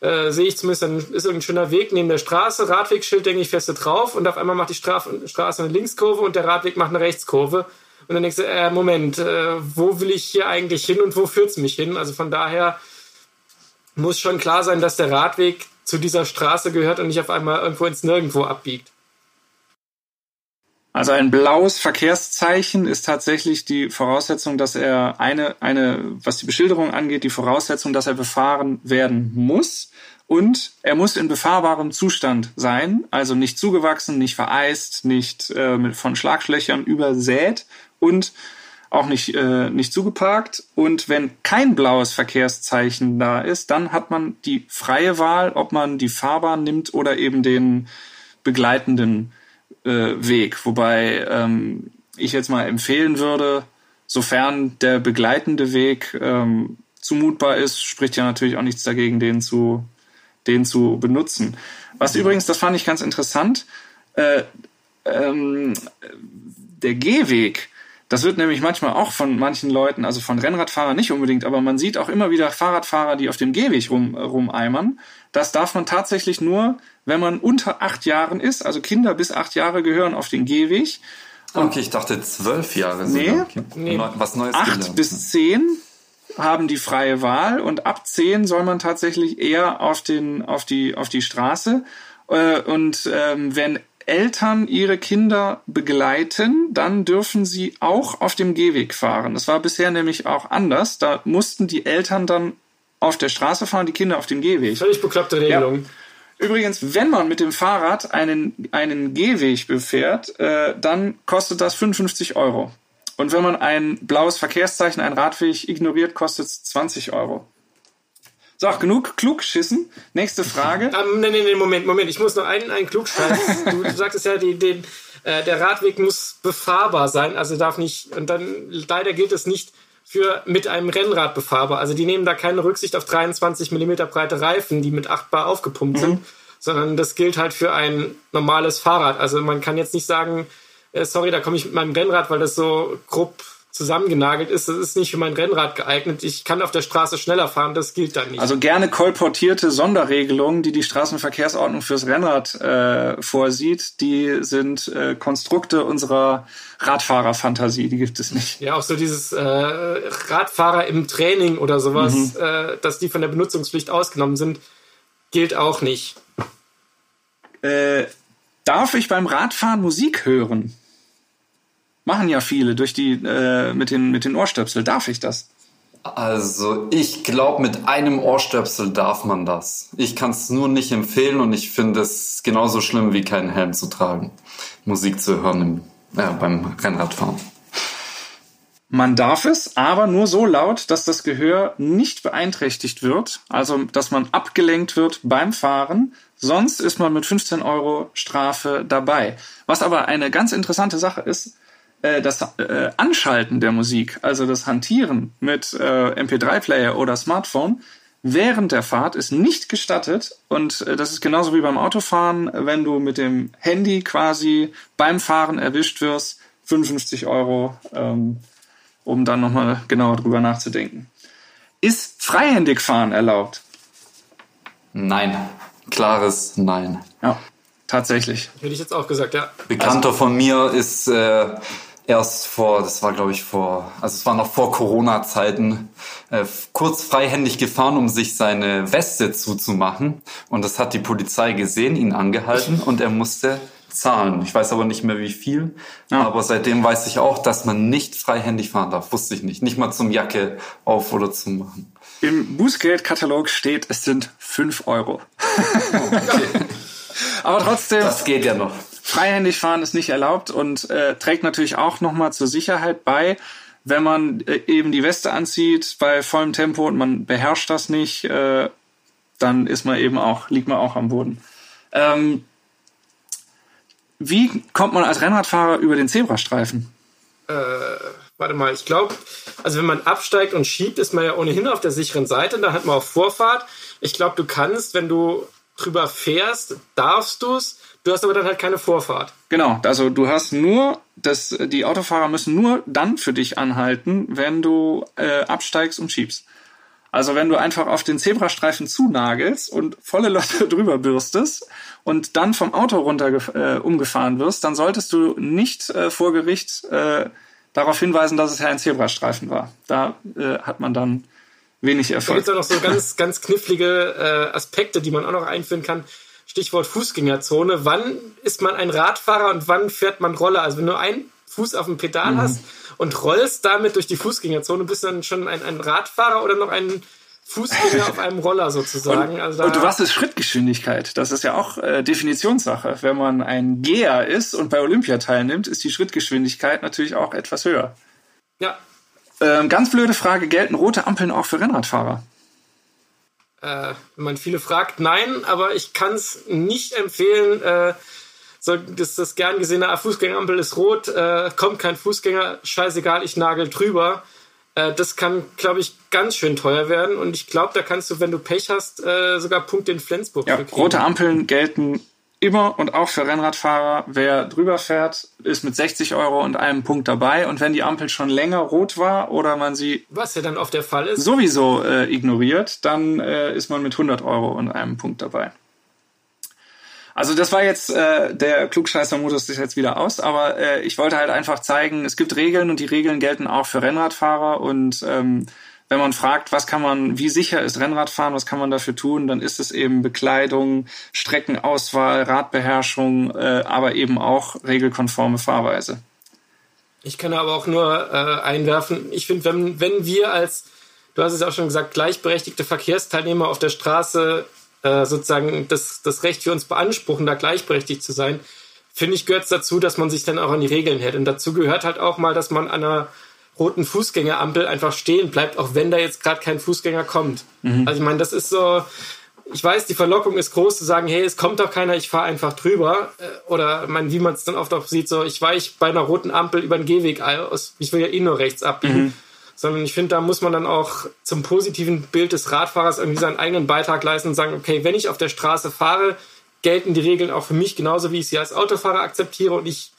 äh, sehe ich zumindest, dann ist irgendein schöner Weg neben der Straße, Radwegschild, denke ich, feste drauf und auf einmal macht die Straf Straße eine Linkskurve und der Radweg macht eine Rechtskurve. Und dann denkst du, äh, Moment, äh, wo will ich hier eigentlich hin und wo führt es mich hin? Also von daher muss schon klar sein, dass der Radweg zu dieser Straße gehört und nicht auf einmal irgendwo ins Nirgendwo abbiegt. Also ein blaues Verkehrszeichen ist tatsächlich die Voraussetzung, dass er eine, eine, was die Beschilderung angeht, die Voraussetzung, dass er befahren werden muss. Und er muss in befahrbarem Zustand sein, also nicht zugewachsen, nicht vereist, nicht äh, von Schlagschlöchern übersät und auch nicht, äh, nicht zugeparkt. Und wenn kein blaues Verkehrszeichen da ist, dann hat man die freie Wahl, ob man die Fahrbahn nimmt oder eben den begleitenden äh, Weg. Wobei ähm, ich jetzt mal empfehlen würde, sofern der begleitende Weg ähm, zumutbar ist, spricht ja natürlich auch nichts dagegen, den zu, den zu benutzen. Was übrigens, das fand ich ganz interessant, äh, ähm, der Gehweg das wird nämlich manchmal auch von manchen Leuten, also von Rennradfahrern nicht unbedingt, aber man sieht auch immer wieder Fahrradfahrer, die auf dem Gehweg rum, rumeimern. Das darf man tatsächlich nur, wenn man unter acht Jahren ist. Also Kinder bis acht Jahre gehören auf den Gehweg. okay, ich dachte zwölf Jahre. Nee, okay. nee. was Neues acht gelernt. bis zehn haben die freie Wahl und ab zehn soll man tatsächlich eher auf den auf die auf die Straße äh, und ähm, wenn Eltern ihre Kinder begleiten, dann dürfen sie auch auf dem Gehweg fahren. Das war bisher nämlich auch anders. Da mussten die Eltern dann auf der Straße fahren, die Kinder auf dem Gehweg. Völlig bekloppte Regelung. Ja. Übrigens, wenn man mit dem Fahrrad einen, einen Gehweg befährt, äh, dann kostet das 55 Euro. Und wenn man ein blaues Verkehrszeichen, einen Radweg ignoriert, kostet es 20 Euro. So, genug klug geschissen. Nächste Frage. Um, nee, nee, nee, Moment, Moment. Ich muss noch einen, einen Klugscheiß. du, du sagtest ja, die, den, äh, der Radweg muss befahrbar sein, also darf nicht, und dann leider gilt es nicht für mit einem Rennrad befahrbar. Also die nehmen da keine Rücksicht auf 23 mm breite Reifen, die mit 8 Bar aufgepumpt mhm. sind, sondern das gilt halt für ein normales Fahrrad. Also man kann jetzt nicht sagen, äh, sorry, da komme ich mit meinem Rennrad, weil das so grob zusammengenagelt ist, das ist nicht für mein Rennrad geeignet. Ich kann auf der Straße schneller fahren, das gilt dann nicht. Also gerne kolportierte Sonderregelungen, die die Straßenverkehrsordnung fürs Rennrad äh, vorsieht, die sind äh, Konstrukte unserer Radfahrerfantasie, die gibt es nicht. Ja, auch so dieses äh, Radfahrer im Training oder sowas, mhm. äh, dass die von der Benutzungspflicht ausgenommen sind, gilt auch nicht. Äh, darf ich beim Radfahren Musik hören? Machen ja viele durch die äh, mit den mit den Ohrstöpsel. Darf ich das? Also ich glaube, mit einem Ohrstöpsel darf man das. Ich kann es nur nicht empfehlen und ich finde es genauso schlimm wie keinen Helm zu tragen, Musik zu hören im, äh, beim Rennradfahren. Man darf es, aber nur so laut, dass das Gehör nicht beeinträchtigt wird, also dass man abgelenkt wird beim Fahren. Sonst ist man mit 15 Euro Strafe dabei. Was aber eine ganz interessante Sache ist, äh, das äh, Anschalten der Musik, also das Hantieren mit äh, MP3-Player oder Smartphone, während der Fahrt ist nicht gestattet. Und äh, das ist genauso wie beim Autofahren, wenn du mit dem Handy quasi beim Fahren erwischt wirst, 55 Euro, ähm, um dann nochmal genauer drüber nachzudenken. Ist freihändig fahren erlaubt? Nein. Klares Nein. Ja, tatsächlich. Hätte ich jetzt auch gesagt, ja. Bekannter also, von mir ist äh, erst vor, das war glaube ich vor, also es war noch vor Corona-Zeiten, äh, kurz freihändig gefahren, um sich seine Weste zuzumachen. Und das hat die Polizei gesehen, ihn angehalten und er musste zahlen. Ich weiß aber nicht mehr wie viel. Ja. Aber seitdem weiß ich auch, dass man nicht freihändig fahren darf. Wusste ich nicht. Nicht mal zum Jacke auf oder zu machen. Im Bußgeldkatalog steht, es sind fünf Euro. okay. aber trotzdem. Das geht ja noch. Freihändig fahren ist nicht erlaubt und äh, trägt natürlich auch nochmal zur Sicherheit bei, wenn man äh, eben die Weste anzieht bei vollem Tempo und man beherrscht das nicht, äh, dann ist man eben auch, liegt man auch am Boden. Ähm, wie kommt man als Rennradfahrer über den Zebrastreifen? Äh, warte mal, ich glaube, also wenn man absteigt und schiebt, ist man ja ohnehin auf der sicheren Seite, da hat man auch Vorfahrt. Ich glaube, du kannst, wenn du drüber fährst, darfst du es. Du hast aber dann halt keine Vorfahrt. Genau, also du hast nur, das, die Autofahrer müssen nur dann für dich anhalten, wenn du äh, absteigst und schiebst. Also wenn du einfach auf den Zebrastreifen zunagelst und volle Leute drüber bürstest und dann vom Auto runter äh, umgefahren wirst, dann solltest du nicht äh, vor Gericht äh, darauf hinweisen, dass es ja ein Zebrastreifen war. Da äh, hat man dann wenig Erfolg. Da gibt es auch noch so ganz, ganz knifflige äh, Aspekte, die man auch noch einführen kann. Stichwort Fußgängerzone. Wann ist man ein Radfahrer und wann fährt man Roller? Also wenn du einen Fuß auf dem Pedal mhm. hast und rollst damit durch die Fußgängerzone, bist du dann schon ein, ein Radfahrer oder noch ein Fußgänger auf einem Roller sozusagen. Und, also und was ist Schrittgeschwindigkeit? Das ist ja auch äh, Definitionssache. Wenn man ein Geher ist und bei Olympia teilnimmt, ist die Schrittgeschwindigkeit natürlich auch etwas höher. Ja. Ähm, ganz blöde Frage, gelten rote Ampeln auch für Rennradfahrer? Äh, wenn man viele fragt, nein, aber ich kann es nicht empfehlen. Äh, so, das, das gern gesehene ah, Fußgängerampel ist rot, äh, kommt kein Fußgänger, scheißegal, ich nagel drüber. Äh, das kann, glaube ich, ganz schön teuer werden. Und ich glaube, da kannst du, wenn du Pech hast, äh, sogar Punkte in Flensburg ja, Rote Ampeln gelten immer und auch für Rennradfahrer, wer drüber fährt, ist mit 60 Euro und einem Punkt dabei. Und wenn die Ampel schon länger rot war oder man sie was ja dann oft der Fall ist sowieso äh, ignoriert, dann äh, ist man mit 100 Euro und einem Punkt dabei. Also das war jetzt äh, der Klugscheißer-Modus ist jetzt wieder aus, aber äh, ich wollte halt einfach zeigen, es gibt Regeln und die Regeln gelten auch für Rennradfahrer und ähm, wenn man fragt, was kann man, wie sicher ist Rennradfahren, was kann man dafür tun, dann ist es eben Bekleidung, Streckenauswahl, Radbeherrschung, äh, aber eben auch regelkonforme Fahrweise. Ich kann aber auch nur äh, einwerfen, ich finde, wenn, wenn wir als, du hast es auch schon gesagt, gleichberechtigte Verkehrsteilnehmer auf der Straße äh, sozusagen das, das Recht für uns beanspruchen, da gleichberechtigt zu sein, finde ich, gehört es dazu, dass man sich dann auch an die Regeln hält. Und dazu gehört halt auch mal, dass man an einer roten Fußgängerampel einfach stehen bleibt, auch wenn da jetzt gerade kein Fußgänger kommt. Mhm. Also ich meine, das ist so, ich weiß, die Verlockung ist groß zu sagen, hey, es kommt doch keiner, ich fahre einfach drüber. Äh, oder mein, wie man es dann oft auch sieht, so, ich weiche bei einer roten Ampel über den Gehweg aus, ich will ja eh nur rechts abbiegen. Mhm. sondern ich finde, da muss man dann auch zum positiven Bild des Radfahrers irgendwie seinen eigenen Beitrag leisten und sagen, okay, wenn ich auf der Straße fahre, gelten die Regeln auch für mich genauso, wie ich sie als Autofahrer akzeptiere und ich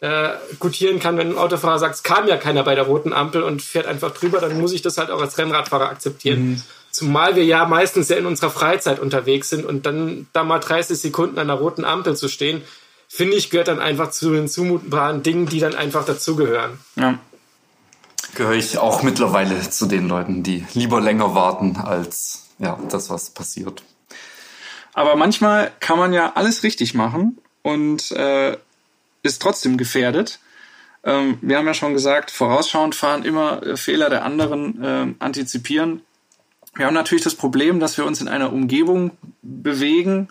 äh, gutieren kann, wenn ein Autofahrer sagt, es kam ja keiner bei der roten Ampel und fährt einfach drüber, dann muss ich das halt auch als Rennradfahrer akzeptieren. Mhm. Zumal wir ja meistens ja in unserer Freizeit unterwegs sind und dann da mal 30 Sekunden an der roten Ampel zu stehen, finde ich, gehört dann einfach zu den zumutbaren Dingen, die dann einfach dazugehören. Ja. Gehöre ich auch mittlerweile zu den Leuten, die lieber länger warten als ja, das, was passiert. Aber manchmal kann man ja alles richtig machen und äh, ist trotzdem gefährdet. Ähm, wir haben ja schon gesagt, vorausschauend fahren, immer äh, Fehler der anderen äh, antizipieren. Wir haben natürlich das Problem, dass wir uns in einer Umgebung bewegen,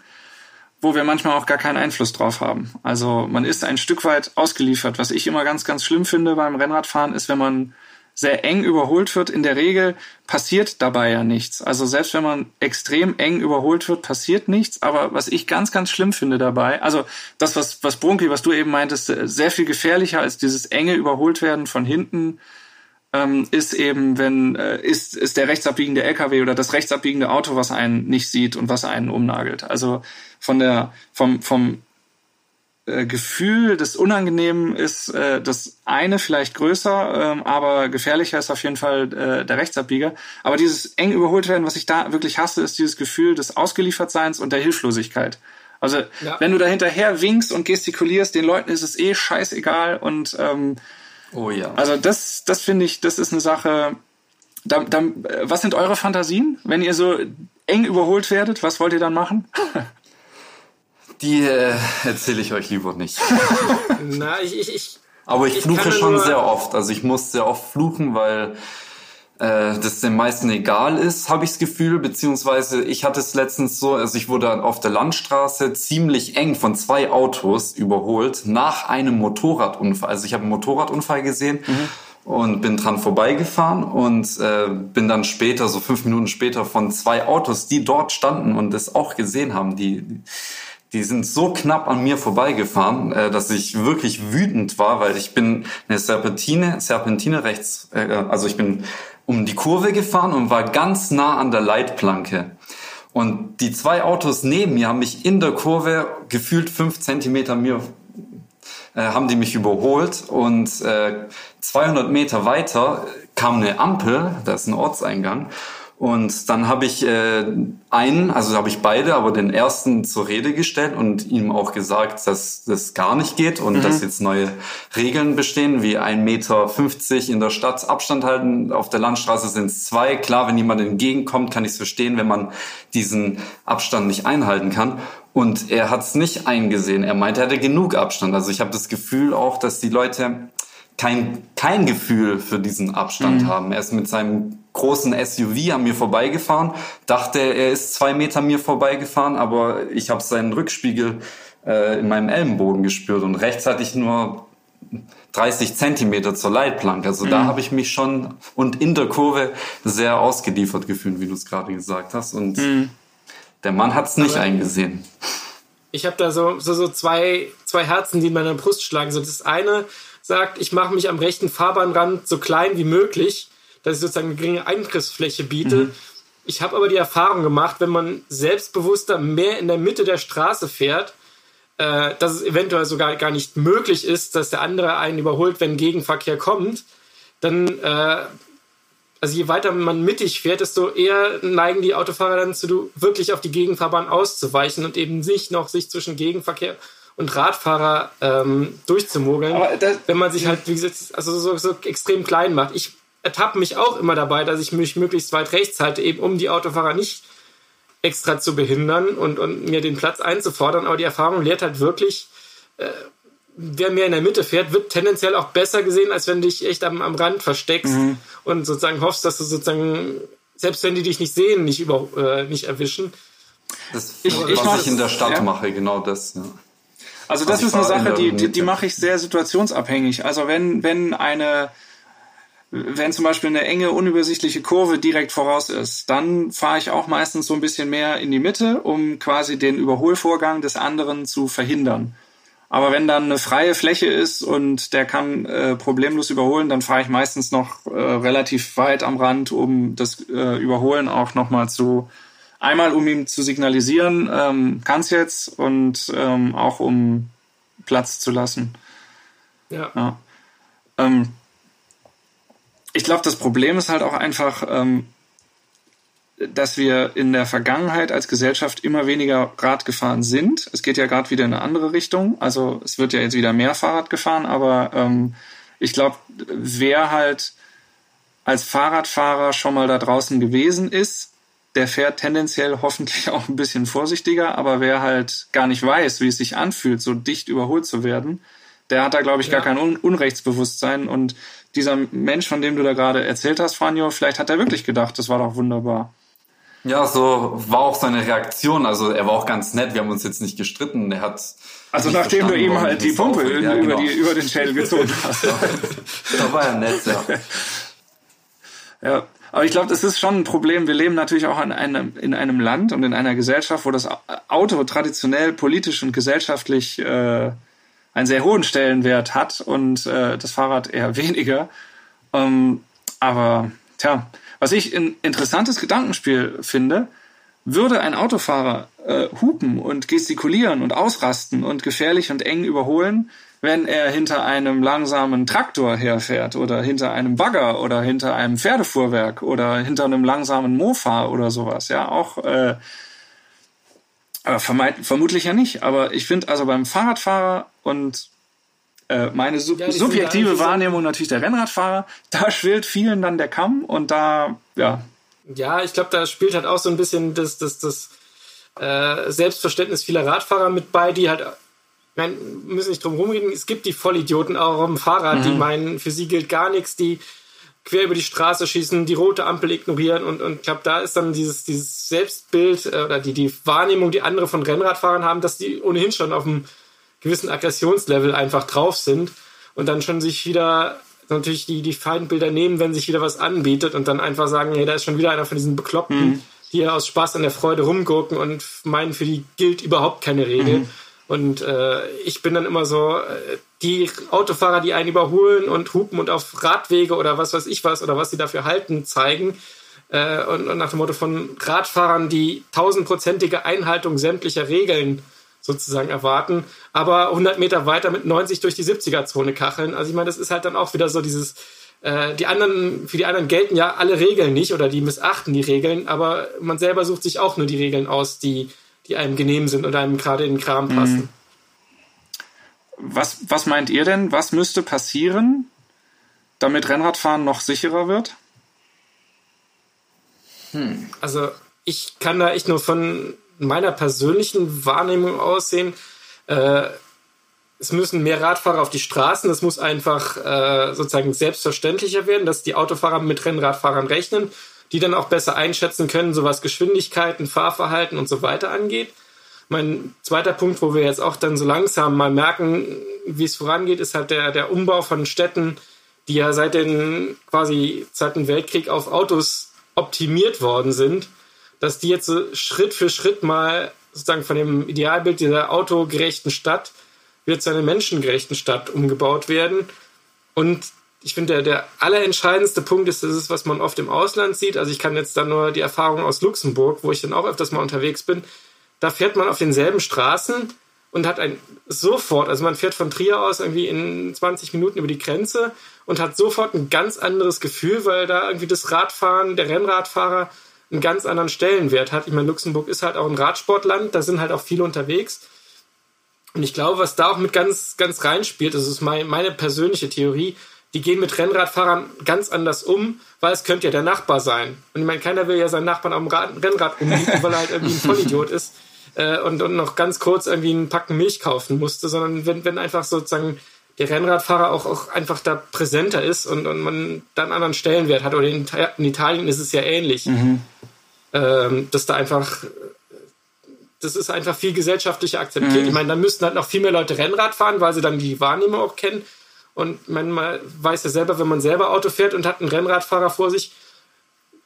wo wir manchmal auch gar keinen Einfluss drauf haben. Also man ist ein Stück weit ausgeliefert. Was ich immer ganz, ganz schlimm finde beim Rennradfahren, ist, wenn man sehr eng überholt wird, in der Regel passiert dabei ja nichts. Also selbst wenn man extrem eng überholt wird, passiert nichts. Aber was ich ganz, ganz schlimm finde dabei, also das, was, was Brunki, was du eben meintest, sehr viel gefährlicher als dieses enge überholt werden von hinten, ähm, ist eben, wenn, äh, ist, ist der rechtsabbiegende LKW oder das rechtsabbiegende Auto, was einen nicht sieht und was einen umnagelt. Also von der, vom, vom äh, Gefühl des Unangenehmen ist äh, das eine vielleicht größer, ähm, aber gefährlicher ist auf jeden Fall äh, der Rechtsabbieger. Aber dieses eng überholt werden, was ich da wirklich hasse, ist dieses Gefühl des Ausgeliefertseins und der Hilflosigkeit. Also ja. wenn du da hinterher winkst und gestikulierst, den Leuten ist es eh scheißegal und ähm, oh ja. Also das, das finde ich, das ist eine Sache. Da, da, was sind eure Fantasien, wenn ihr so eng überholt werdet? Was wollt ihr dann machen? Die äh, erzähle ich euch lieber nicht. Na, ich, ich, ich Aber ich, ich fluche schon sehr oft. Also ich muss sehr oft fluchen, weil äh, das den meisten egal ist, habe ich das Gefühl. Beziehungsweise ich hatte es letztens so, also ich wurde auf der Landstraße ziemlich eng von zwei Autos überholt nach einem Motorradunfall. Also ich habe einen Motorradunfall gesehen. Mhm und bin dran vorbeigefahren und äh, bin dann später, so fünf Minuten später, von zwei Autos, die dort standen und das auch gesehen haben, die, die sind so knapp an mir vorbeigefahren, äh, dass ich wirklich wütend war, weil ich bin eine Serpentine, Serpentine rechts, äh, also ich bin um die Kurve gefahren und war ganz nah an der Leitplanke. Und die zwei Autos neben mir haben mich in der Kurve gefühlt fünf Zentimeter mir äh, haben die mich überholt und äh, 200 Meter weiter kam eine Ampel, da ist ein Ortseingang und dann habe ich äh, einen, also habe ich beide, aber den ersten zur Rede gestellt und ihm auch gesagt, dass das gar nicht geht und mhm. dass jetzt neue Regeln bestehen, wie 1,50 Meter in der Stadt Abstand halten. Auf der Landstraße sind es zwei. Klar, wenn jemand entgegenkommt, kann ich es verstehen, wenn man diesen Abstand nicht einhalten kann. Und er hat es nicht eingesehen. Er meinte, er hätte genug Abstand. Also ich habe das Gefühl auch, dass die Leute kein, kein Gefühl für diesen Abstand mhm. haben. Er ist mit seinem großen SUV an mir vorbeigefahren, dachte, er ist zwei Meter mir vorbeigefahren, aber ich habe seinen Rückspiegel äh, in meinem Ellenbogen gespürt und rechts hatte ich nur 30 Zentimeter zur Leitplanke. Also mhm. da habe ich mich schon und in der Kurve sehr ausgeliefert gefühlt, wie du es gerade gesagt hast. Und mhm. der Mann hat es nicht aber eingesehen. Ich habe da so, so, so zwei, zwei Herzen, die in meiner Brust schlagen. So das eine sagt, ich mache mich am rechten Fahrbahnrand so klein wie möglich dass ich sozusagen eine geringe Eingriffsfläche biete. Mhm. Ich habe aber die Erfahrung gemacht, wenn man selbstbewusster mehr in der Mitte der Straße fährt, äh, dass es eventuell sogar gar nicht möglich ist, dass der andere einen überholt, wenn Gegenverkehr kommt, dann, äh, also je weiter man mittig fährt, desto eher neigen die Autofahrer dann zu, wirklich auf die Gegenfahrbahn auszuweichen und eben nicht noch sich zwischen Gegenverkehr und Radfahrer ähm, durchzumogeln, wenn man sich halt, wie gesagt, also so, so extrem klein macht. Ich ertappe mich auch immer dabei, dass ich mich möglichst weit rechts halte, eben um die Autofahrer nicht extra zu behindern und, und mir den Platz einzufordern. Aber die Erfahrung lehrt halt wirklich, äh, wer mehr in der Mitte fährt, wird tendenziell auch besser gesehen, als wenn du dich echt am, am Rand versteckst mhm. und sozusagen hoffst, dass du sozusagen, selbst wenn die dich nicht sehen, nicht, über, äh, nicht erwischen. Das, ich, was ich, was ich in der Stadt ja. mache, genau das. Ja. Also das also ist eine Sache, die, die, die mache ich sehr situationsabhängig. Also wenn, wenn eine wenn zum Beispiel eine enge, unübersichtliche Kurve direkt voraus ist, dann fahre ich auch meistens so ein bisschen mehr in die Mitte, um quasi den Überholvorgang des anderen zu verhindern. Aber wenn dann eine freie Fläche ist und der kann äh, problemlos überholen, dann fahre ich meistens noch äh, relativ weit am Rand, um das äh, Überholen auch nochmal zu einmal um ihm zu signalisieren, ähm, kann's jetzt und ähm, auch um Platz zu lassen. Ja. ja. Ähm, ich glaube, das Problem ist halt auch einfach, ähm, dass wir in der Vergangenheit als Gesellschaft immer weniger Rad gefahren sind. Es geht ja gerade wieder in eine andere Richtung. Also es wird ja jetzt wieder mehr Fahrrad gefahren, aber ähm, ich glaube, wer halt als Fahrradfahrer schon mal da draußen gewesen ist, der fährt tendenziell hoffentlich auch ein bisschen vorsichtiger, aber wer halt gar nicht weiß, wie es sich anfühlt, so dicht überholt zu werden, der hat da, glaube ich, gar kein Un Unrechtsbewusstsein. Und dieser Mensch, von dem du da gerade erzählt hast, Franjo, vielleicht hat er wirklich gedacht, das war doch wunderbar. Ja, so war auch seine Reaktion. Also er war auch ganz nett. Wir haben uns jetzt nicht gestritten. Er hat also nachdem du ihm halt die Pumpe ja, über, genau. die, über den Schädel gezogen hast. da war er nett, ja. Ja, aber ich glaube, das ist schon ein Problem. Wir leben natürlich auch in einem, in einem Land und in einer Gesellschaft, wo das Auto traditionell politisch und gesellschaftlich äh, einen sehr hohen Stellenwert hat und äh, das Fahrrad eher weniger. Ähm, aber tja, was ich ein interessantes Gedankenspiel finde, würde ein Autofahrer äh, hupen und gestikulieren und ausrasten und gefährlich und eng überholen, wenn er hinter einem langsamen Traktor herfährt oder hinter einem Bagger oder hinter einem Pferdefuhrwerk oder hinter einem langsamen Mofa oder sowas. Ja, auch äh, aber vermutlich ja nicht. Aber ich finde also beim Fahrradfahrer und äh, meine sub ja, subjektive Wahrnehmung natürlich der Rennradfahrer, da schwillt vielen dann der Kamm und da, ja. Ja, ich glaube, da spielt halt auch so ein bisschen das, das, das äh, Selbstverständnis vieler Radfahrer mit bei, die halt, wir müssen nicht drum rumreden, es gibt die Vollidioten auch auf dem Fahrrad, mhm. die meinen, für sie gilt gar nichts, die quer über die Straße schießen, die rote Ampel ignorieren und, und ich glaube, da ist dann dieses, dieses Selbstbild äh, oder die, die Wahrnehmung, die andere von Rennradfahrern haben, dass die ohnehin schon auf dem gewissen Aggressionslevel einfach drauf sind und dann schon sich wieder natürlich die, die Feindbilder nehmen, wenn sich wieder was anbietet und dann einfach sagen, hey, da ist schon wieder einer von diesen Bekloppten, mhm. die hier aus Spaß an der Freude rumgucken und meinen, für die gilt überhaupt keine Regel. Mhm. Und äh, ich bin dann immer so, äh, die Autofahrer, die einen überholen und hupen und auf Radwege oder was weiß ich was oder was sie dafür halten, zeigen. Äh, und, und nach dem Motto von Radfahrern, die tausendprozentige Einhaltung sämtlicher Regeln sozusagen erwarten, aber 100 Meter weiter mit 90 durch die 70er-Zone kacheln. Also ich meine, das ist halt dann auch wieder so dieses, äh, die anderen, für die anderen gelten ja alle Regeln nicht oder die missachten die Regeln, aber man selber sucht sich auch nur die Regeln aus, die, die einem genehm sind und einem gerade in den Kram mhm. Was, was meint ihr denn? Was müsste passieren, damit Rennradfahren noch sicherer wird? Hm. Also ich kann da echt nur von meiner persönlichen Wahrnehmung aussehen. Äh, es müssen mehr Radfahrer auf die Straßen. Es muss einfach äh, sozusagen selbstverständlicher werden, dass die Autofahrer mit Rennradfahrern rechnen, die dann auch besser einschätzen können, so was Geschwindigkeiten, Fahrverhalten und so weiter angeht. Mein zweiter Punkt, wo wir jetzt auch dann so langsam mal merken, wie es vorangeht, ist halt der, der Umbau von Städten, die ja seit den quasi Zweiten Weltkrieg auf Autos optimiert worden sind dass die jetzt so Schritt für Schritt mal sozusagen von dem Idealbild dieser autogerechten Stadt wieder zu einer menschengerechten Stadt umgebaut werden. Und ich finde, der, der allerentscheidendste Punkt ist, das ist, was man oft im Ausland sieht. Also ich kann jetzt da nur die Erfahrung aus Luxemburg, wo ich dann auch öfters mal unterwegs bin. Da fährt man auf denselben Straßen und hat ein sofort, also man fährt von Trier aus irgendwie in 20 Minuten über die Grenze und hat sofort ein ganz anderes Gefühl, weil da irgendwie das Radfahren, der Rennradfahrer einen ganz anderen Stellenwert hat. Ich meine, Luxemburg ist halt auch ein Radsportland, da sind halt auch viele unterwegs. Und ich glaube, was da auch mit ganz, ganz reinspielt, das ist mein, meine persönliche Theorie, die gehen mit Rennradfahrern ganz anders um, weil es könnte ja der Nachbar sein. Und ich meine, keiner will ja seinen Nachbarn am Rad, Rennrad umbieten, weil er halt irgendwie ein Vollidiot ist äh, und, und noch ganz kurz irgendwie einen Packen Milch kaufen musste, sondern wenn, wenn einfach sozusagen der Rennradfahrer auch, auch einfach da präsenter ist und, und man da einen anderen Stellenwert hat. Oder in, in Italien ist es ja ähnlich. Mhm. Ähm, dass da einfach, das ist einfach viel gesellschaftlicher akzeptiert. Mhm. Ich meine, dann müssten halt noch viel mehr Leute Rennrad fahren, weil sie dann die Wahrnehmung auch kennen. Und man, weiß ja selber, wenn man selber Auto fährt und hat einen Rennradfahrer vor sich,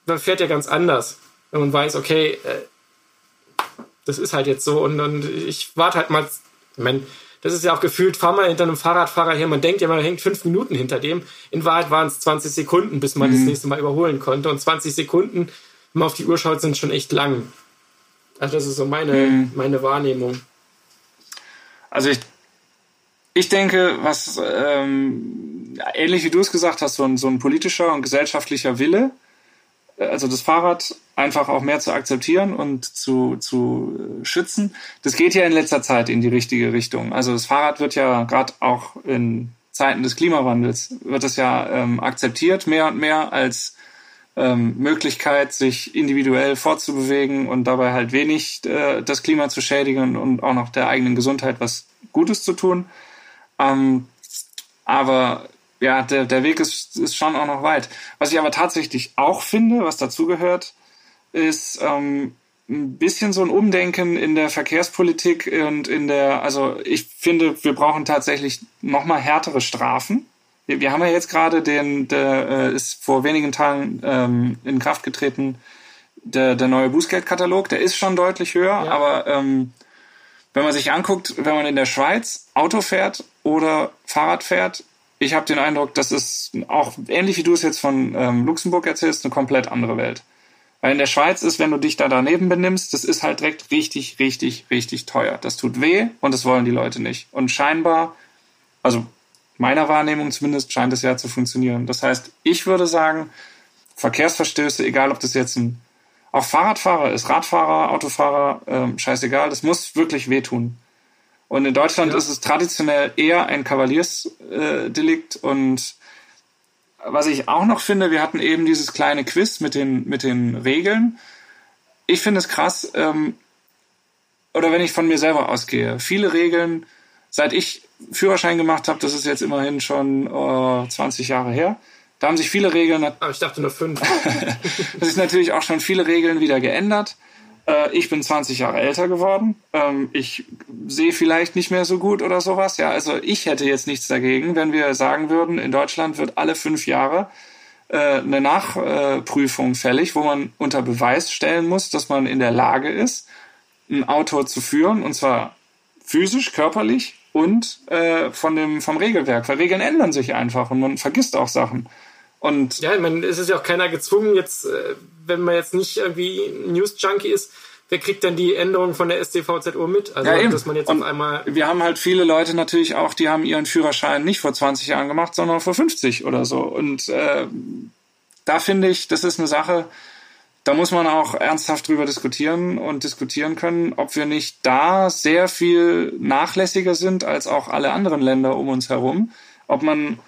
dann fährt er ganz anders. Wenn man weiß, okay, äh, das ist halt jetzt so und, und ich warte halt mal, ich meine, das ist ja auch gefühlt, fahr mal hinter einem Fahrradfahrer her, man denkt ja, man hängt fünf Minuten hinter dem. In Wahrheit waren es 20 Sekunden, bis man mhm. das nächste Mal überholen konnte. Und 20 Sekunden, wenn man auf die Uhr schaut, sind schon echt lang. Also das ist so meine, mhm. meine Wahrnehmung. Also ich, ich denke, was ähm, ähnlich wie du es gesagt hast, so ein, so ein politischer und gesellschaftlicher Wille, äh, also das Fahrrad einfach auch mehr zu akzeptieren und zu, zu äh, schützen, das geht ja in letzter Zeit in die richtige Richtung. Also das Fahrrad wird ja gerade auch in Zeiten des Klimawandels, wird es ja ähm, akzeptiert mehr und mehr als ähm, Möglichkeit, sich individuell fortzubewegen und dabei halt wenig äh, das Klima zu schädigen und auch noch der eigenen Gesundheit was Gutes zu tun. Ähm, aber ja, der, der Weg ist, ist schon auch noch weit. Was ich aber tatsächlich auch finde, was dazugehört, ist ähm, ein bisschen so ein Umdenken in der Verkehrspolitik und in der, also ich finde, wir brauchen tatsächlich nochmal härtere Strafen. Wir, wir, haben ja jetzt gerade den, der äh, ist vor wenigen Tagen ähm, in Kraft getreten, der, der neue Bußgeldkatalog, der ist schon deutlich höher, ja. aber ähm, wenn man sich anguckt, wenn man in der Schweiz Auto fährt oder Fahrrad fährt, ich habe den Eindruck, das ist auch ähnlich wie du es jetzt von ähm, Luxemburg erzählst, eine komplett andere Welt. Weil in der Schweiz ist, wenn du dich da daneben benimmst, das ist halt direkt richtig, richtig, richtig teuer. Das tut weh und das wollen die Leute nicht. Und scheinbar, also meiner Wahrnehmung zumindest, scheint es ja zu funktionieren. Das heißt, ich würde sagen, Verkehrsverstöße, egal ob das jetzt ein auch Fahrradfahrer ist, Radfahrer, Autofahrer, ähm, scheißegal, das muss wirklich wehtun. Und in Deutschland ja. ist es traditionell eher ein Kavaliersdelikt. Äh, und was ich auch noch finde, wir hatten eben dieses kleine Quiz mit den, mit den Regeln. Ich finde es krass, ähm, oder wenn ich von mir selber ausgehe, viele Regeln, seit ich Führerschein gemacht habe, das ist jetzt immerhin schon äh, 20 Jahre her, da haben sich viele Regeln. Aber ich dachte nur fünf. das ist natürlich auch schon viele Regeln wieder geändert. Äh, ich bin 20 Jahre älter geworden. Ähm, ich sehe vielleicht nicht mehr so gut oder sowas. Ja, also ich hätte jetzt nichts dagegen, wenn wir sagen würden, in Deutschland wird alle fünf Jahre äh, eine Nachprüfung fällig, wo man unter Beweis stellen muss, dass man in der Lage ist, ein Auto zu führen, und zwar physisch, körperlich und äh, von dem, vom Regelwerk. Weil Regeln ändern sich einfach und man vergisst auch Sachen. Und ja, ich meine, es ist ja auch keiner gezwungen, jetzt, äh, wenn man jetzt nicht irgendwie News-Junkie ist, wer kriegt dann die Änderungen von der StVZO mit? Also, ja, dass man jetzt und auf einmal. Wir haben halt viele Leute natürlich auch, die haben ihren Führerschein nicht vor 20 Jahren gemacht, sondern vor 50 oder so. Und äh, da finde ich, das ist eine Sache, da muss man auch ernsthaft drüber diskutieren und diskutieren können, ob wir nicht da sehr viel nachlässiger sind als auch alle anderen Länder um uns herum. Ob man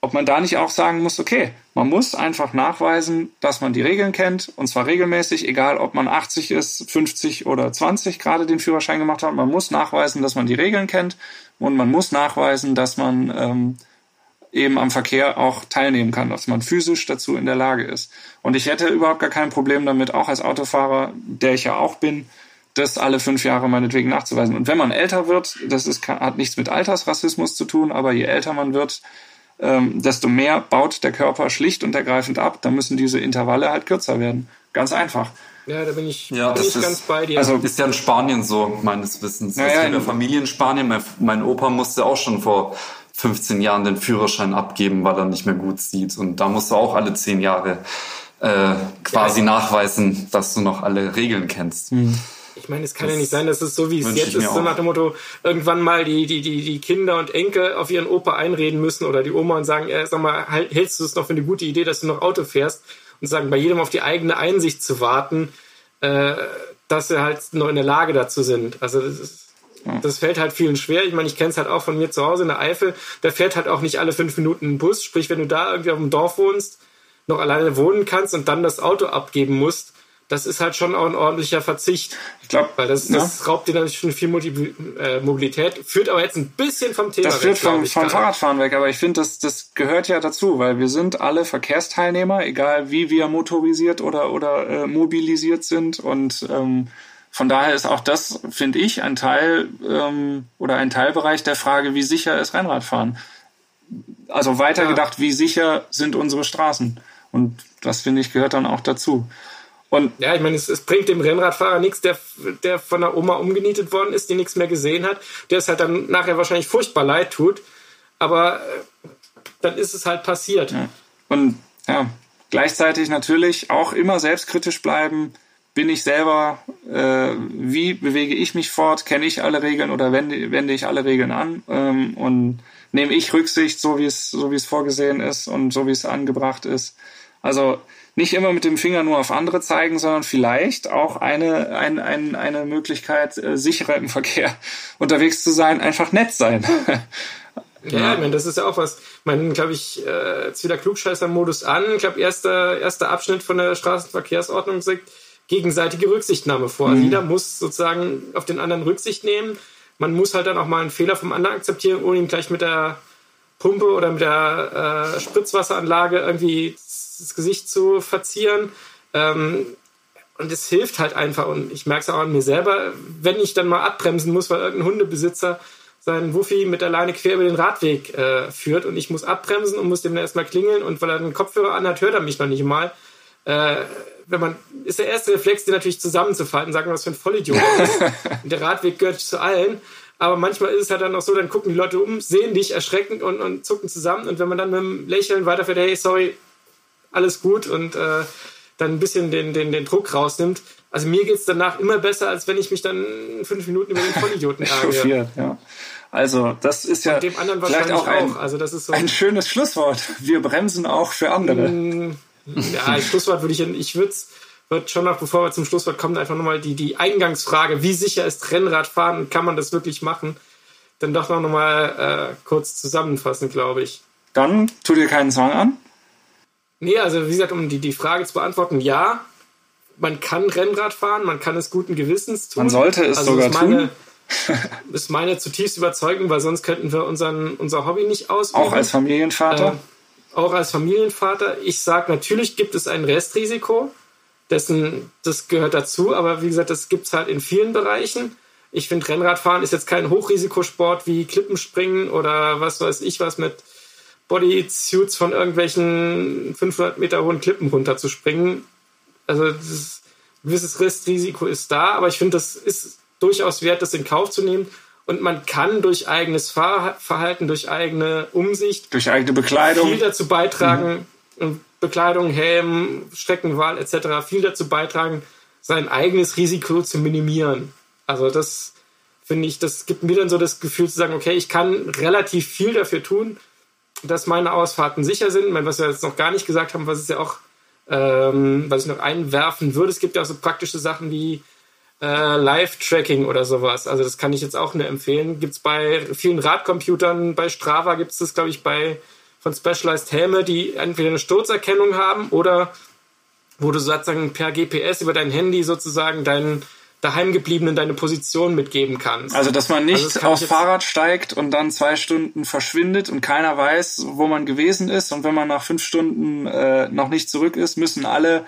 ob man da nicht auch sagen muss, okay, man muss einfach nachweisen, dass man die Regeln kennt, und zwar regelmäßig, egal ob man 80 ist, 50 oder 20 gerade den Führerschein gemacht hat. Man muss nachweisen, dass man die Regeln kennt und man muss nachweisen, dass man ähm, eben am Verkehr auch teilnehmen kann, dass man physisch dazu in der Lage ist. Und ich hätte überhaupt gar kein Problem damit, auch als Autofahrer, der ich ja auch bin, das alle fünf Jahre meinetwegen nachzuweisen. Und wenn man älter wird, das ist, hat nichts mit Altersrassismus zu tun, aber je älter man wird, ähm, desto mehr baut der Körper schlicht und ergreifend ab. Da müssen diese Intervalle halt kürzer werden. Ganz einfach. Ja, da bin ich, ja, bin ich ist, ganz bei dir. Also ist ja in Spanien so, meines Wissens. Ja, ja, in der Familie in Spanien. Mein, mein Opa musste auch schon vor 15 Jahren den Führerschein abgeben, weil er nicht mehr gut sieht. Und da musst du auch alle 10 Jahre äh, quasi ja, nachweisen, dass du noch alle Regeln kennst. Mhm. Ich meine, es kann das ja nicht sein, dass es so wie es jetzt ist, so nach dem Motto, irgendwann mal die, die, die, die Kinder und Enkel auf ihren Opa einreden müssen oder die Oma und sagen, äh, sag mal, halt, hältst du es noch für eine gute Idee, dass du noch Auto fährst und sagen, bei jedem auf die eigene Einsicht zu warten, äh, dass sie halt noch in der Lage dazu sind. Also das ist, das fällt halt vielen schwer. Ich meine, ich kenne es halt auch von mir zu Hause in der Eifel. Da fährt halt auch nicht alle fünf Minuten ein Bus. Sprich, wenn du da irgendwie auf dem Dorf wohnst, noch alleine wohnen kannst und dann das Auto abgeben musst, das ist halt schon auch ein ordentlicher Verzicht. Ich glaube, weil das, das ja. raubt dir dann schon viel äh, Mobilität, führt aber jetzt ein bisschen vom Thema das weg. Das führt vom, vom Fahrradfahren weg, aber ich finde, das, das gehört ja dazu, weil wir sind alle Verkehrsteilnehmer, egal wie wir motorisiert oder, oder äh, mobilisiert sind und ähm, von daher ist auch das, finde ich, ein Teil ähm, oder ein Teilbereich der Frage, wie sicher ist Rennradfahren. Also weitergedacht, ja. wie sicher sind unsere Straßen? Und das, finde ich, gehört dann auch dazu. Und ja, ich meine, es, es, bringt dem Rennradfahrer nichts, der, der von der Oma umgenietet worden ist, die nichts mehr gesehen hat, der es halt dann nachher wahrscheinlich furchtbar leid tut. Aber äh, dann ist es halt passiert. Ja. Und ja, gleichzeitig natürlich auch immer selbstkritisch bleiben. Bin ich selber, äh, wie bewege ich mich fort? Kenne ich alle Regeln oder wende, wende ich alle Regeln an? Ähm, und nehme ich Rücksicht, so wie es, so wie es vorgesehen ist und so wie es angebracht ist? Also nicht immer mit dem Finger nur auf andere zeigen, sondern vielleicht auch eine, ein, ein, eine Möglichkeit, äh, sicherer im Verkehr unterwegs zu sein, einfach nett sein. Ja, ich meine, das ist ja auch was. Ich meine, glaube ich, äh, jetzt wieder Klugscheißer-Modus an. Ich glaube, erster, erster Abschnitt von der Straßenverkehrsordnung sagt gegenseitige Rücksichtnahme vor. Mhm. Jeder muss sozusagen auf den anderen Rücksicht nehmen. Man muss halt dann auch mal einen Fehler vom anderen akzeptieren, ohne ihn gleich mit der Pumpe oder mit der äh, Spritzwasseranlage irgendwie das Gesicht zu verzieren. Ähm, und es hilft halt einfach. Und ich merke es auch an mir selber, wenn ich dann mal abbremsen muss, weil irgendein Hundebesitzer seinen Wuffi mit der Leine quer über den Radweg äh, führt und ich muss abbremsen und muss dem dann erstmal klingeln und weil er einen Kopfhörer anhat, hört er mich noch nicht mal. Äh, wenn man, ist der erste Reflex, den natürlich zusammenzufalten, sagen, was für ein Vollidiot ist. und der Radweg gehört zu allen. Aber manchmal ist es halt dann auch so, dann gucken die Leute um, sehen dich erschreckend und, und zucken zusammen. Und wenn man dann mit einem Lächeln weiterfährt, hey, sorry, alles gut und äh, dann ein bisschen den, den, den Druck rausnimmt. Also mir geht es danach immer besser, als wenn ich mich dann fünf Minuten über den Vollidioten ärgere. ja. Also das ist ja vielleicht auch ein, auch. Also das ist so ein schönes Schlusswort. Wir bremsen auch für andere. Mm, ja, ein Schlusswort würde ich, ich würde wird schon noch, bevor wir zum Schlusswort kommen, einfach nochmal die, die Eingangsfrage, wie sicher ist Rennradfahren und kann man das wirklich machen, dann doch noch mal äh, kurz zusammenfassen, glaube ich. Dann tu dir keinen Zwang an. Nee, also wie gesagt, um die, die Frage zu beantworten, ja, man kann Rennrad fahren, man kann es guten Gewissens tun. Man sollte es also sogar meine, tun. ist meine zutiefst Überzeugung, weil sonst könnten wir unseren, unser Hobby nicht ausüben. Auch als Familienvater? Äh, auch als Familienvater. Ich sage, natürlich gibt es ein Restrisiko, dessen, das gehört dazu, aber wie gesagt, das gibt es halt in vielen Bereichen. Ich finde, Rennradfahren ist jetzt kein Hochrisikosport wie Klippenspringen oder was weiß ich was mit Bodysuits von irgendwelchen 500 Meter hohen Klippen runterzuspringen. Also das gewisses Restrisiko ist da, aber ich finde, das ist durchaus wert, das in Kauf zu nehmen. Und man kann durch eigenes Fahrverhalten, durch eigene Umsicht, durch eigene Bekleidung viel dazu beitragen, mhm. Bekleidung, Helm, Streckenwahl etc. viel dazu beitragen, sein eigenes Risiko zu minimieren. Also das finde ich, das gibt mir dann so das Gefühl zu sagen, okay, ich kann relativ viel dafür tun, dass meine Ausfahrten sicher sind. was wir jetzt noch gar nicht gesagt haben, was es ja auch, ähm, was ich noch einwerfen würde, es gibt ja auch so praktische Sachen wie äh, Live-Tracking oder sowas. Also das kann ich jetzt auch nur empfehlen. Gibt es bei vielen Radcomputern, bei Strava gibt es das, glaube ich, bei von Specialized Helme, die entweder eine Sturzerkennung haben oder wo du sozusagen per GPS über dein Handy sozusagen deinen daheimgebliebenen deine Position mitgeben kannst. Also, dass man nicht also aufs Fahrrad steigt und dann zwei Stunden verschwindet und keiner weiß, wo man gewesen ist. Und wenn man nach fünf Stunden äh, noch nicht zurück ist, müssen alle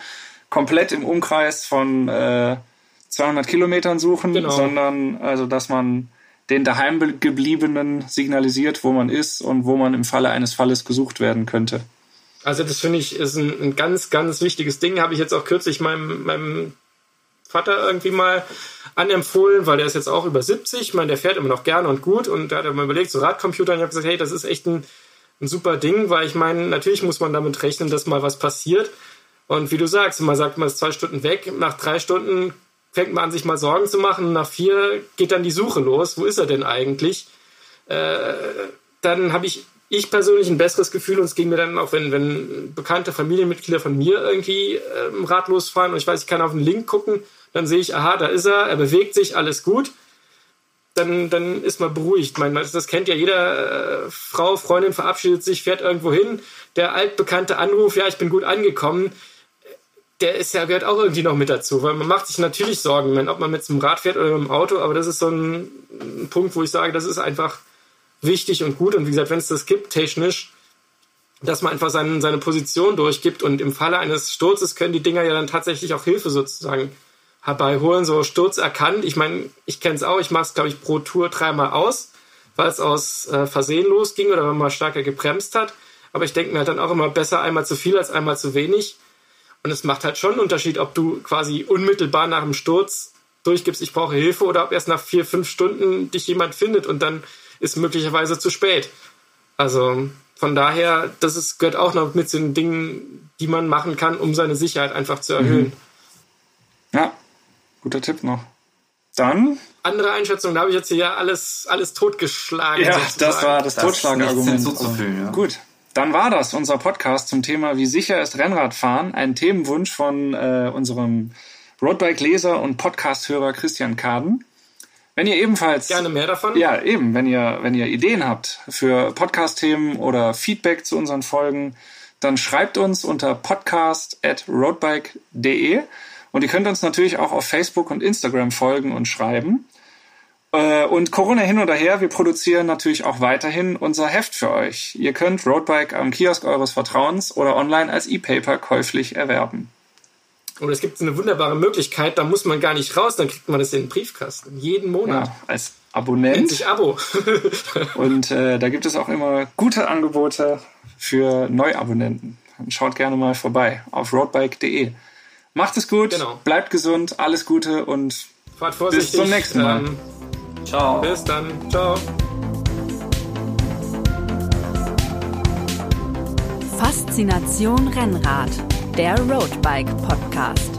komplett im Umkreis von äh, 200 Kilometern suchen, genau. sondern also, dass man den daheimgebliebenen signalisiert, wo man ist und wo man im Falle eines Falles gesucht werden könnte. Also das finde ich ist ein, ein, ganz, ganz wichtiges Ding. Habe ich jetzt auch kürzlich meinem, meinem Vater irgendwie mal anempfohlen, weil der ist jetzt auch über 70. Ich meine, der fährt immer noch gerne und gut und da hat er mal überlegt, so Radcomputer, und ich habe gesagt, hey, das ist echt ein, ein super Ding, weil ich meine, natürlich muss man damit rechnen, dass mal was passiert. Und wie du sagst, man sagt, man ist zwei Stunden weg, nach drei Stunden fängt man an, sich mal Sorgen zu machen, nach vier geht dann die Suche los, wo ist er denn eigentlich? Äh, dann habe ich ich persönlich ein besseres Gefühl und es ging mir dann auch, wenn, wenn bekannte Familienmitglieder von mir irgendwie ähm, ratlos fahren und ich weiß, ich kann auf den Link gucken dann sehe ich, aha, da ist er, er bewegt sich, alles gut. Dann, dann ist man beruhigt. Mein, das kennt ja jeder äh, Frau, Freundin verabschiedet sich, fährt irgendwo hin. Der altbekannte Anruf, ja, ich bin gut angekommen, der ist ja, gehört auch irgendwie noch mit dazu, weil man macht sich natürlich Sorgen, wenn, ob man mit dem Rad fährt oder mit dem Auto, aber das ist so ein, ein Punkt, wo ich sage, das ist einfach wichtig und gut. Und wie gesagt, wenn es das gibt, technisch, dass man einfach seine, seine Position durchgibt und im Falle eines Sturzes können die Dinger ja dann tatsächlich auch Hilfe sozusagen herbeiholen, so Sturz erkannt. Ich meine, ich kenne es auch, ich mache es, glaube ich, pro Tour dreimal aus, weil es aus äh, Versehen losging oder wenn man stärker gebremst hat. Aber ich denke mir halt dann auch immer besser einmal zu viel als einmal zu wenig. Und es macht halt schon einen Unterschied, ob du quasi unmittelbar nach dem Sturz durchgibst, ich brauche Hilfe, oder ob erst nach vier, fünf Stunden dich jemand findet und dann ist möglicherweise zu spät. Also von daher, das ist, gehört auch noch mit zu den Dingen, die man machen kann, um seine Sicherheit einfach zu erhöhen. Mhm. Ja, guter Tipp noch. Dann. Andere Einschätzung, da habe ich jetzt hier alles, alles totgeschlagen. Ja, sozusagen. das war das, das Totschlagargument. Ja. Gut. Dann war das unser Podcast zum Thema Wie sicher ist Rennradfahren? Ein Themenwunsch von äh, unserem Roadbike-Leser und Podcast-Hörer Christian Kaden. Wenn ihr ebenfalls gerne mehr davon, ja eben, wenn ihr wenn ihr Ideen habt für Podcast-Themen oder Feedback zu unseren Folgen, dann schreibt uns unter podcast@roadbike.de und ihr könnt uns natürlich auch auf Facebook und Instagram folgen und schreiben. Äh, und Corona hin oder her, wir produzieren natürlich auch weiterhin unser Heft für euch. Ihr könnt Roadbike am Kiosk eures Vertrauens oder online als E-Paper käuflich erwerben. Und es gibt eine wunderbare Möglichkeit, da muss man gar nicht raus, dann kriegt man das in den Briefkasten. Jeden Monat. Ja, als Abonnent. Nennt sich Abo. und äh, da gibt es auch immer gute Angebote für Neuabonnenten. Schaut gerne mal vorbei auf roadbike.de. Macht es gut, genau. bleibt gesund, alles Gute und bis zum nächsten Mal. Ähm, ciao. Bis dann. Ciao. Faszination Rennrad, der Roadbike Podcast.